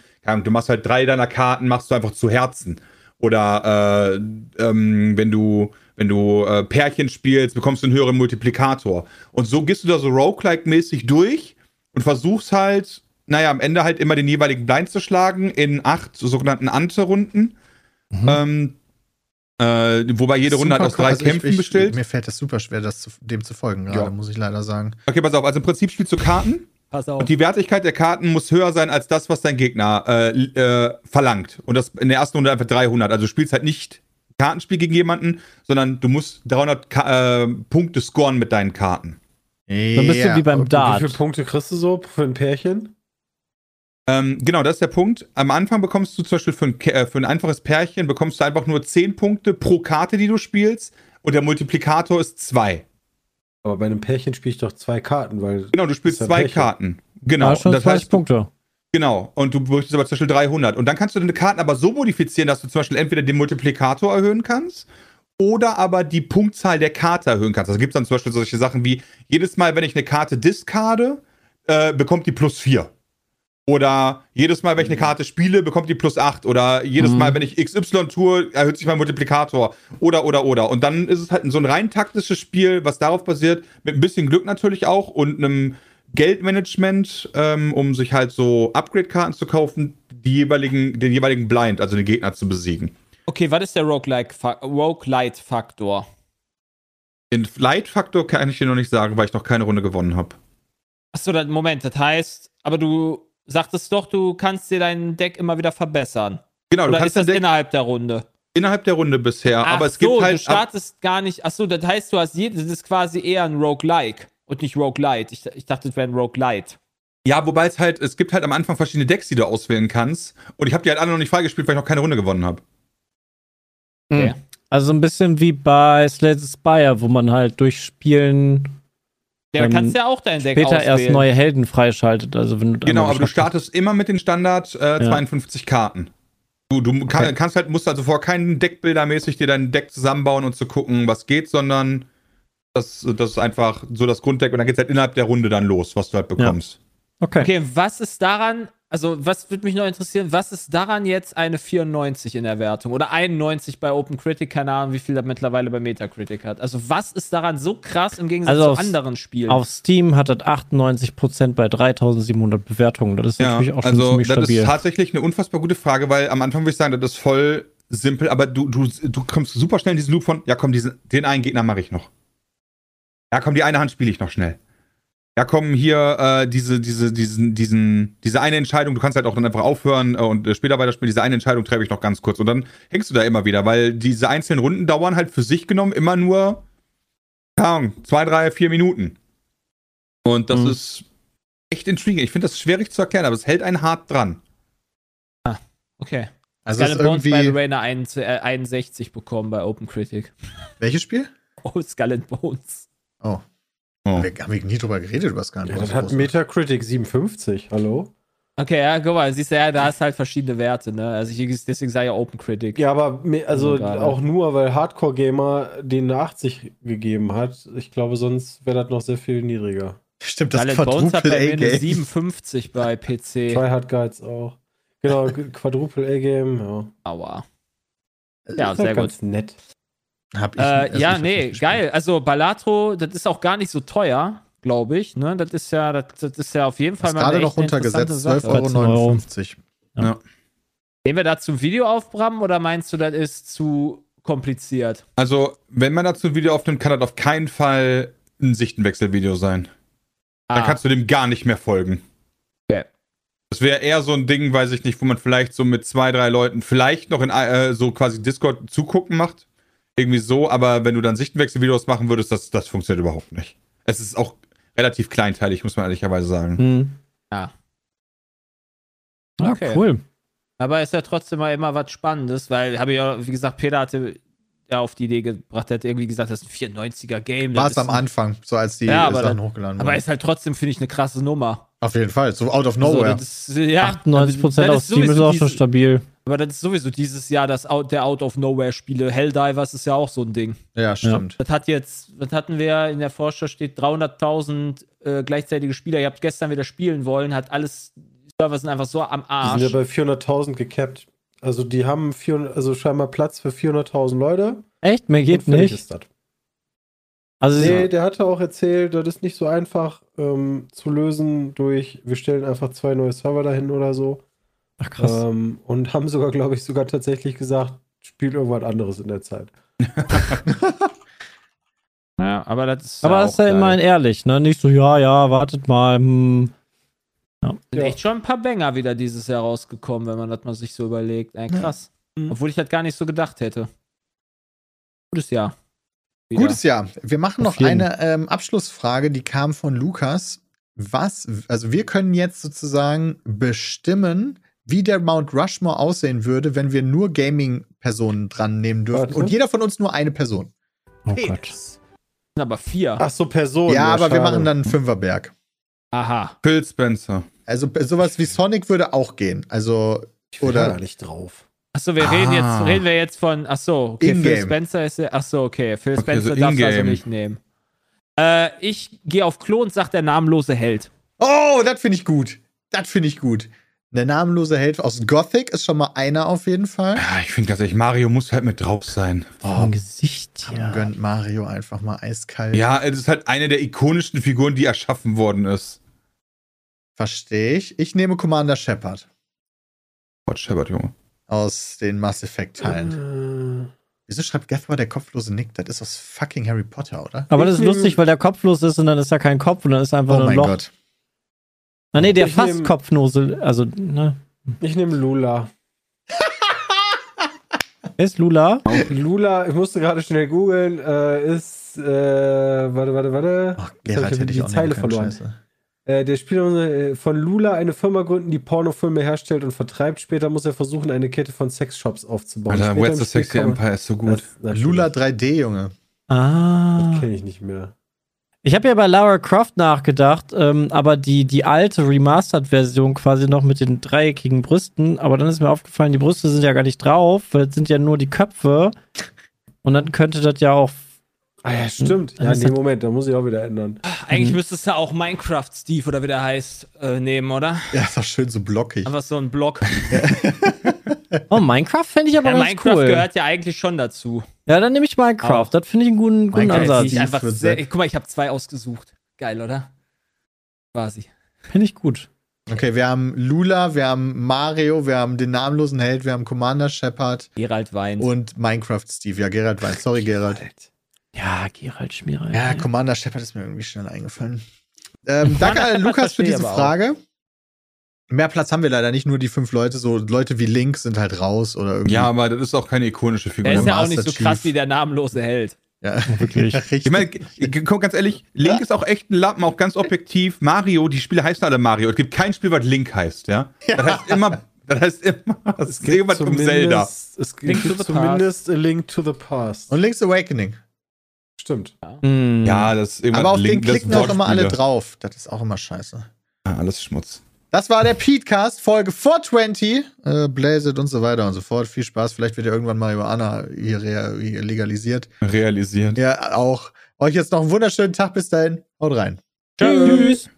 du machst halt drei deiner Karten, machst du einfach zu Herzen. Oder äh, ähm, wenn du, wenn du äh, Pärchen spielst, bekommst du einen höheren Multiplikator. Und so gehst du da so roguelike-mäßig durch und versuchst halt, naja, am Ende halt immer den jeweiligen Blind zu schlagen in acht sogenannten Ante-Runden. Ähm, äh, wobei jede Runde halt aus drei Also ich- Kämpfen ich, besteht. Mir fällt es super schwer, das zu, dem zu folgen gerade, Ja. muss ich leider sagen. Okay, pass auf. Also im Prinzip spielst du Karten Pass auf. und die Wertigkeit der Karten muss höher sein als das, was dein Gegner äh, äh, verlangt. Und das in der ersten Runde einfach 300. Also du spielst halt nicht Kartenspiel gegen jemanden, sondern du musst 300 Ka äh, Punkte scoren mit deinen Karten. Dann bist du wie beim und wie Dart. viele Punkte kriegst du so für ein Pärchen? Ähm, genau, das ist der Punkt. Am Anfang bekommst du zum Beispiel für ein, äh, für ein einfaches Pärchen bekommst du einfach nur 10 Punkte pro Karte, die du spielst. Und der Multiplikator ist 2. Aber bei einem Pärchen spiele ich doch zwei Karten, weil. Genau, du spielst zwei Pärchen. Karten. Genau. Ja, schon Und das 20 heißt, Punkte. Genau, und du bräuchtest aber zum Beispiel 300. Und dann kannst du deine Karten aber so modifizieren, dass du zum Beispiel entweder den Multiplikator erhöhen kannst oder aber die Punktzahl der Karte erhöhen kannst. Also gibt es dann zum Beispiel solche Sachen wie, jedes Mal, wenn ich eine Karte discarde, äh, bekommt die plus 4. Oder jedes Mal, wenn ich eine Karte spiele, bekommt die plus 8. Oder jedes Mhm. Mal, wenn ich XY tue, erhöht sich mein Multiplikator. Oder, oder, oder. Und dann ist es halt so ein rein taktisches Spiel, was darauf basiert, mit ein bisschen Glück natürlich auch und einem Geldmanagement, ähm, um sich halt so Upgrade-Karten zu kaufen, die jeweiligen, den jeweiligen Blind, also den Gegner zu besiegen. Okay, was ist der Roguelite-Faktor? Den Flight-Faktor kann ich dir noch nicht sagen, weil ich noch keine Runde gewonnen habe. Achso, dann- Moment, das heißt, aber du sagtest doch, du kannst dir dein Deck immer wieder verbessern. Genau, du Oder kannst ist das Deck, innerhalb der Runde? Innerhalb der Runde bisher, Ach aber es so, gibt du halt. startest gar nicht. Ach so, das heißt, du hast je, das ist quasi eher ein Roguelike und nicht Roguelite. Ich, ich dachte, das wäre ein Roguelite. Ja, wobei es halt, es gibt halt am Anfang verschiedene Decks, die du auswählen kannst. Und ich habe die halt alle noch nicht freigespielt, weil ich noch keine Runde gewonnen habe. Okay. Also so ein bisschen wie bei Slay the Spire, wo man halt durch Spielen Ja, du Ähm, kannst ja auch dein Deck später auswählen. erst neue Helden freischaltet. Also wenn du Genau, aber du startest immer mit den Standard äh, 52 Karten. Du, du kann, Okay. kannst halt, musst also vorher keinen Deckbildermäßig dir dein Deck zusammenbauen und zu gucken, was geht, sondern das, das ist einfach so das Grunddeck und dann geht's halt innerhalb der Runde dann los, was du halt bekommst. Okay. Okay, was ist daran, also was würde mich noch interessieren, was ist daran jetzt eine 94 in der Wertung oder 91 bei OpenCritic, keine Ahnung, wie viel er mittlerweile bei Metacritic hat. Also was ist daran so krass im Gegensatz Also zu anderen Spielen? Auf Steam hat das 98% bei 3700 Bewertungen. Das ist Ja, natürlich auch schon also ziemlich das stabil. ist tatsächlich eine unfassbar gute Frage, weil am Anfang würde ich sagen, das ist voll simpel, aber du, du, du kommst super schnell in diesen Loop von, ja komm, diesen, den einen Gegner mache ich noch. Ja komm, die eine Hand spiele ich noch schnell. Ja komm, hier äh, diese, diese, diesen, diesen, diese eine Entscheidung, du kannst halt auch dann einfach aufhören äh, und äh, später weiterspielen, diese eine Entscheidung treffe ich noch ganz kurz und dann hängst du da immer wieder, weil diese einzelnen Runden dauern halt für sich genommen immer nur, keine Ahnung, zwei, drei, vier Minuten. Und das Mhm. ist echt intriguing. Ich finde das schwierig zu erklären, aber es hält einen hart dran. okay. Also Skull Bones by the way eine 1, äh, 61 bekommen bei OpenCritic. Welches Spiel? Oh, Skull and Bones. Oh. Oh. Wir haben wir nie drüber geredet, über Scan. Ja, das hat Metacritic 57, hallo? Okay, ja, guck mal, siehst du, ja, da hast halt verschiedene Werte, ne? Also ich, deswegen ich ja OpenCritic. Ja, aber also Also gerade. auch nur, weil Hardcore-Gamer den eine 80 gegeben hat. Ich glaube, sonst wäre das noch sehr viel niedriger. Stimmt, das Bones hat bei mir eine A-Game. 57 bei PC. (laughs) Tryhard Guides auch. Genau, (laughs) Quadruple A-Game, ja. Aua. Ja, Ist sehr halt gut. ganz nett. Hab ich Äh, erst ja, nee, geil. Also Balatro, das ist auch gar nicht so teuer, glaube ich. Ne? Das ist ja, das, das ist ja auf jeden Fall Ist gerade noch runtergesetzt, Sache. 12,59 Euro. Nehmen wir dazu ein Video aufbrammen oder meinst du, das ist zu kompliziert? Also, wenn man dazu ein Video aufnimmt, kann das auf keinen Fall ein Sichtenwechselvideo sein. Dann Ah, kannst du dem gar nicht mehr folgen. Okay. Das wäre eher so ein Ding, weiß ich nicht, wo man vielleicht so mit zwei, drei Leuten vielleicht noch in äh, so quasi Discord zugucken macht. Irgendwie so, aber wenn du dann Sichtenwechselvideos machen würdest, das, das funktioniert überhaupt nicht. Es ist auch relativ kleinteilig, muss man ehrlicherweise sagen. Hm. Ja. Ja, Okay. cool. aber ist ja trotzdem mal immer was Spannendes, weil, habe ich ja, wie gesagt, Peter hatte ja auf die Idee gebracht, er hat irgendwie gesagt, das ist ein 94er-Game. War es am Anfang, so als die Ja, aber Sachen dann- hochgeladen Aber wurden. ist halt trotzdem, finde ich, eine krasse Nummer. Auf jeden Fall, so out of nowhere. Also, das ist, ja, 98% das auf Steam ist sowieso auch schon stabil. Aber das ist sowieso dieses Jahr das Out, der Out-of-Nowhere-Spiele. Helldivers ist ja auch so ein Ding. ja, stimmt. Das hat jetzt, was hatten wir in der Vorschau steht 300.000 äh, gleichzeitige Spieler. Ihr habt gestern wieder spielen wollen, hat alles, die Server sind einfach so am Die Arsch. sind ja bei 400.000 gecapped. Also die haben 400, also scheinbar Platz für 400.000 Leute. Echt? Mehr geht nicht. Ist das. Also Nee, der hatte auch erzählt, das ist nicht so einfach ähm, zu lösen durch, wir stellen einfach zwei neue Server dahin oder so. ach krass. Ähm, und haben sogar, glaube ich, sogar tatsächlich gesagt, spielt irgendwas anderes in der Zeit. (laughs) ja, aber das ist Aber ja das ist ja immerhin ehrlich, ne? Nicht so, ja, ja, wartet mal. Hm. Sind echt schon ein paar Banger wieder dieses Jahr rausgekommen, wenn man das mal sich so überlegt. Ey, krass. Mhm. Obwohl ich das gar nicht so gedacht hätte. Gutes Jahr. Wieder. Gutes Jahr. Wir machen Auf noch jeden. eine ähm, Abschlussfrage, die kam von Lukas. Was, also wir können jetzt sozusagen bestimmen, wie der Mount Rushmore aussehen würde, wenn wir nur Gaming-Personen dran nehmen dürfen. Warte. Und jeder von uns nur eine Person. Oh. Gott. Sind aber vier. Ach so, Personen. ja, aber wir schade. machen dann einen Fünferberg. Aha. Phil Spencer. Also sowas wie Sonic würde auch gehen. Also, Ich oder- nicht drauf. Achso, wir Ah. reden jetzt, reden wir jetzt von, achso, okay, Phil. Spencer ist der, achso, okay, Phil Okay, Spencer so darfst du also nicht nehmen. Äh, ich gehe auf Klo und sag der namenlose Held. oh, das finde ich gut. Das finde ich gut. Der namenlose Held aus Gothic ist schon mal einer auf jeden Fall. Ja, ich finde ganz ehrlich, Mario muss halt mit drauf sein. Vom Gesicht hier. Gönnt Mario einfach mal eiskalt. Ja, es ist halt eine der ikonischsten Figuren, die erschaffen worden ist. Verstehe ich. Ich nehme Commander Shepard Gott, Shepard, Junge. Aus den Mass Effect Teilen. Äh, Wieso schreibt Gathwa der kopflose Nick? Das ist aus fucking Harry Potter, oder? Aber das ist lustig, weil der kopflos ist und dann ist da kein Kopf und dann ist einfach Oh nur ein mein Loch. Gott. Na, nee, der Ich fast nehm- Kopfnose, also, ne? Ich nehme Lula. Wer (laughs) ist Lula? Lula, ich musste gerade schnell googeln, äh, ist, äh, warte, warte, warte. Ach, Gerald ich hätte ich die auch Zeile verloren. scheiße. Äh, der Spieler äh, von Lula eine Firma gründen, die Pornofilme herstellt und vertreibt. Später muss er versuchen, eine Kette von Sexshops aufzubauen. Alter, Where's the Sexy Empire ist so gut. Das-. Lula 3D, Junge. Ah. kenne ich nicht mehr. Ich habe ja bei Lara Croft nachgedacht, ähm, aber die, die alte Remastered-Version quasi noch mit den dreieckigen Brüsten, aber dann ist mir aufgefallen, die Brüste sind ja gar nicht drauf, weil es sind ja nur die Köpfe. Und dann könnte das ja auch. Ah ja, stimmt. Dann Ja, nee, Moment, da muss ich auch wieder ändern. Eigentlich Mhm. müsstest du auch Minecraft Steve oder wie der heißt äh, nehmen, oder? Ja, ist doch schön so blockig. Einfach so ein Block. (laughs) Oh, Minecraft fände ich aber Ja, ganz Minecraft cool. gehört ja eigentlich schon dazu. Ja, dann nehme ich Minecraft. Auch. Das finde ich einen guten, guten Minecraft Ansatz. Ich einfach sehr, guck mal, ich habe zwei ausgesucht. Geil, oder? Quasi. Finde ich gut. Okay, wir haben Lula, wir haben Mario, wir haben den namenlosen Held, wir haben Commander Shepard Gerald weint. und Minecraft Steve. Ja, Gerald Wein. Sorry, Gerald. Ja, Gerald Schmierer. Ja, Commander Shepard ist mir irgendwie schnell eingefallen. Ähm, (laughs) danke an Lukas für diese. Frage. Mehr Platz haben wir leider nicht, nur die fünf Leute. So Leute wie Link sind halt raus oder irgendwie. Ja, aber das ist auch keine ikonische Figur. der ist ja auch nicht so Chief. krass wie der namenlose Held. ja. (laughs) Wirklich. richtig. Ich meine, guck ganz ehrlich, Link ist auch echt ein Lappen, auch ganz objektiv. Mario, die Spiele heißen alle Mario. Es gibt kein Spiel, was Link heißt, ja. Das heißt immer, das heißt immer, (laughs) es irgendwas um Zelda. Es Link gibt to the zumindest A Link to the Past. Und Link's Awakening. Stimmt. Hm. Ja, das ist irgendwas Aber auf den Link, klicken auch immer alle drauf. Das ist auch immer scheiße. Ah, alles Schmutz. Das war der Petecast, Folge 420. Äh, Blazed und so weiter und so fort. Viel Spaß. Vielleicht wird ja irgendwann Marihuana hier, hier legalisiert. Realisiert. Ja, auch. Euch jetzt noch einen wunderschönen Tag. Bis dahin. Haut rein. Tschüss.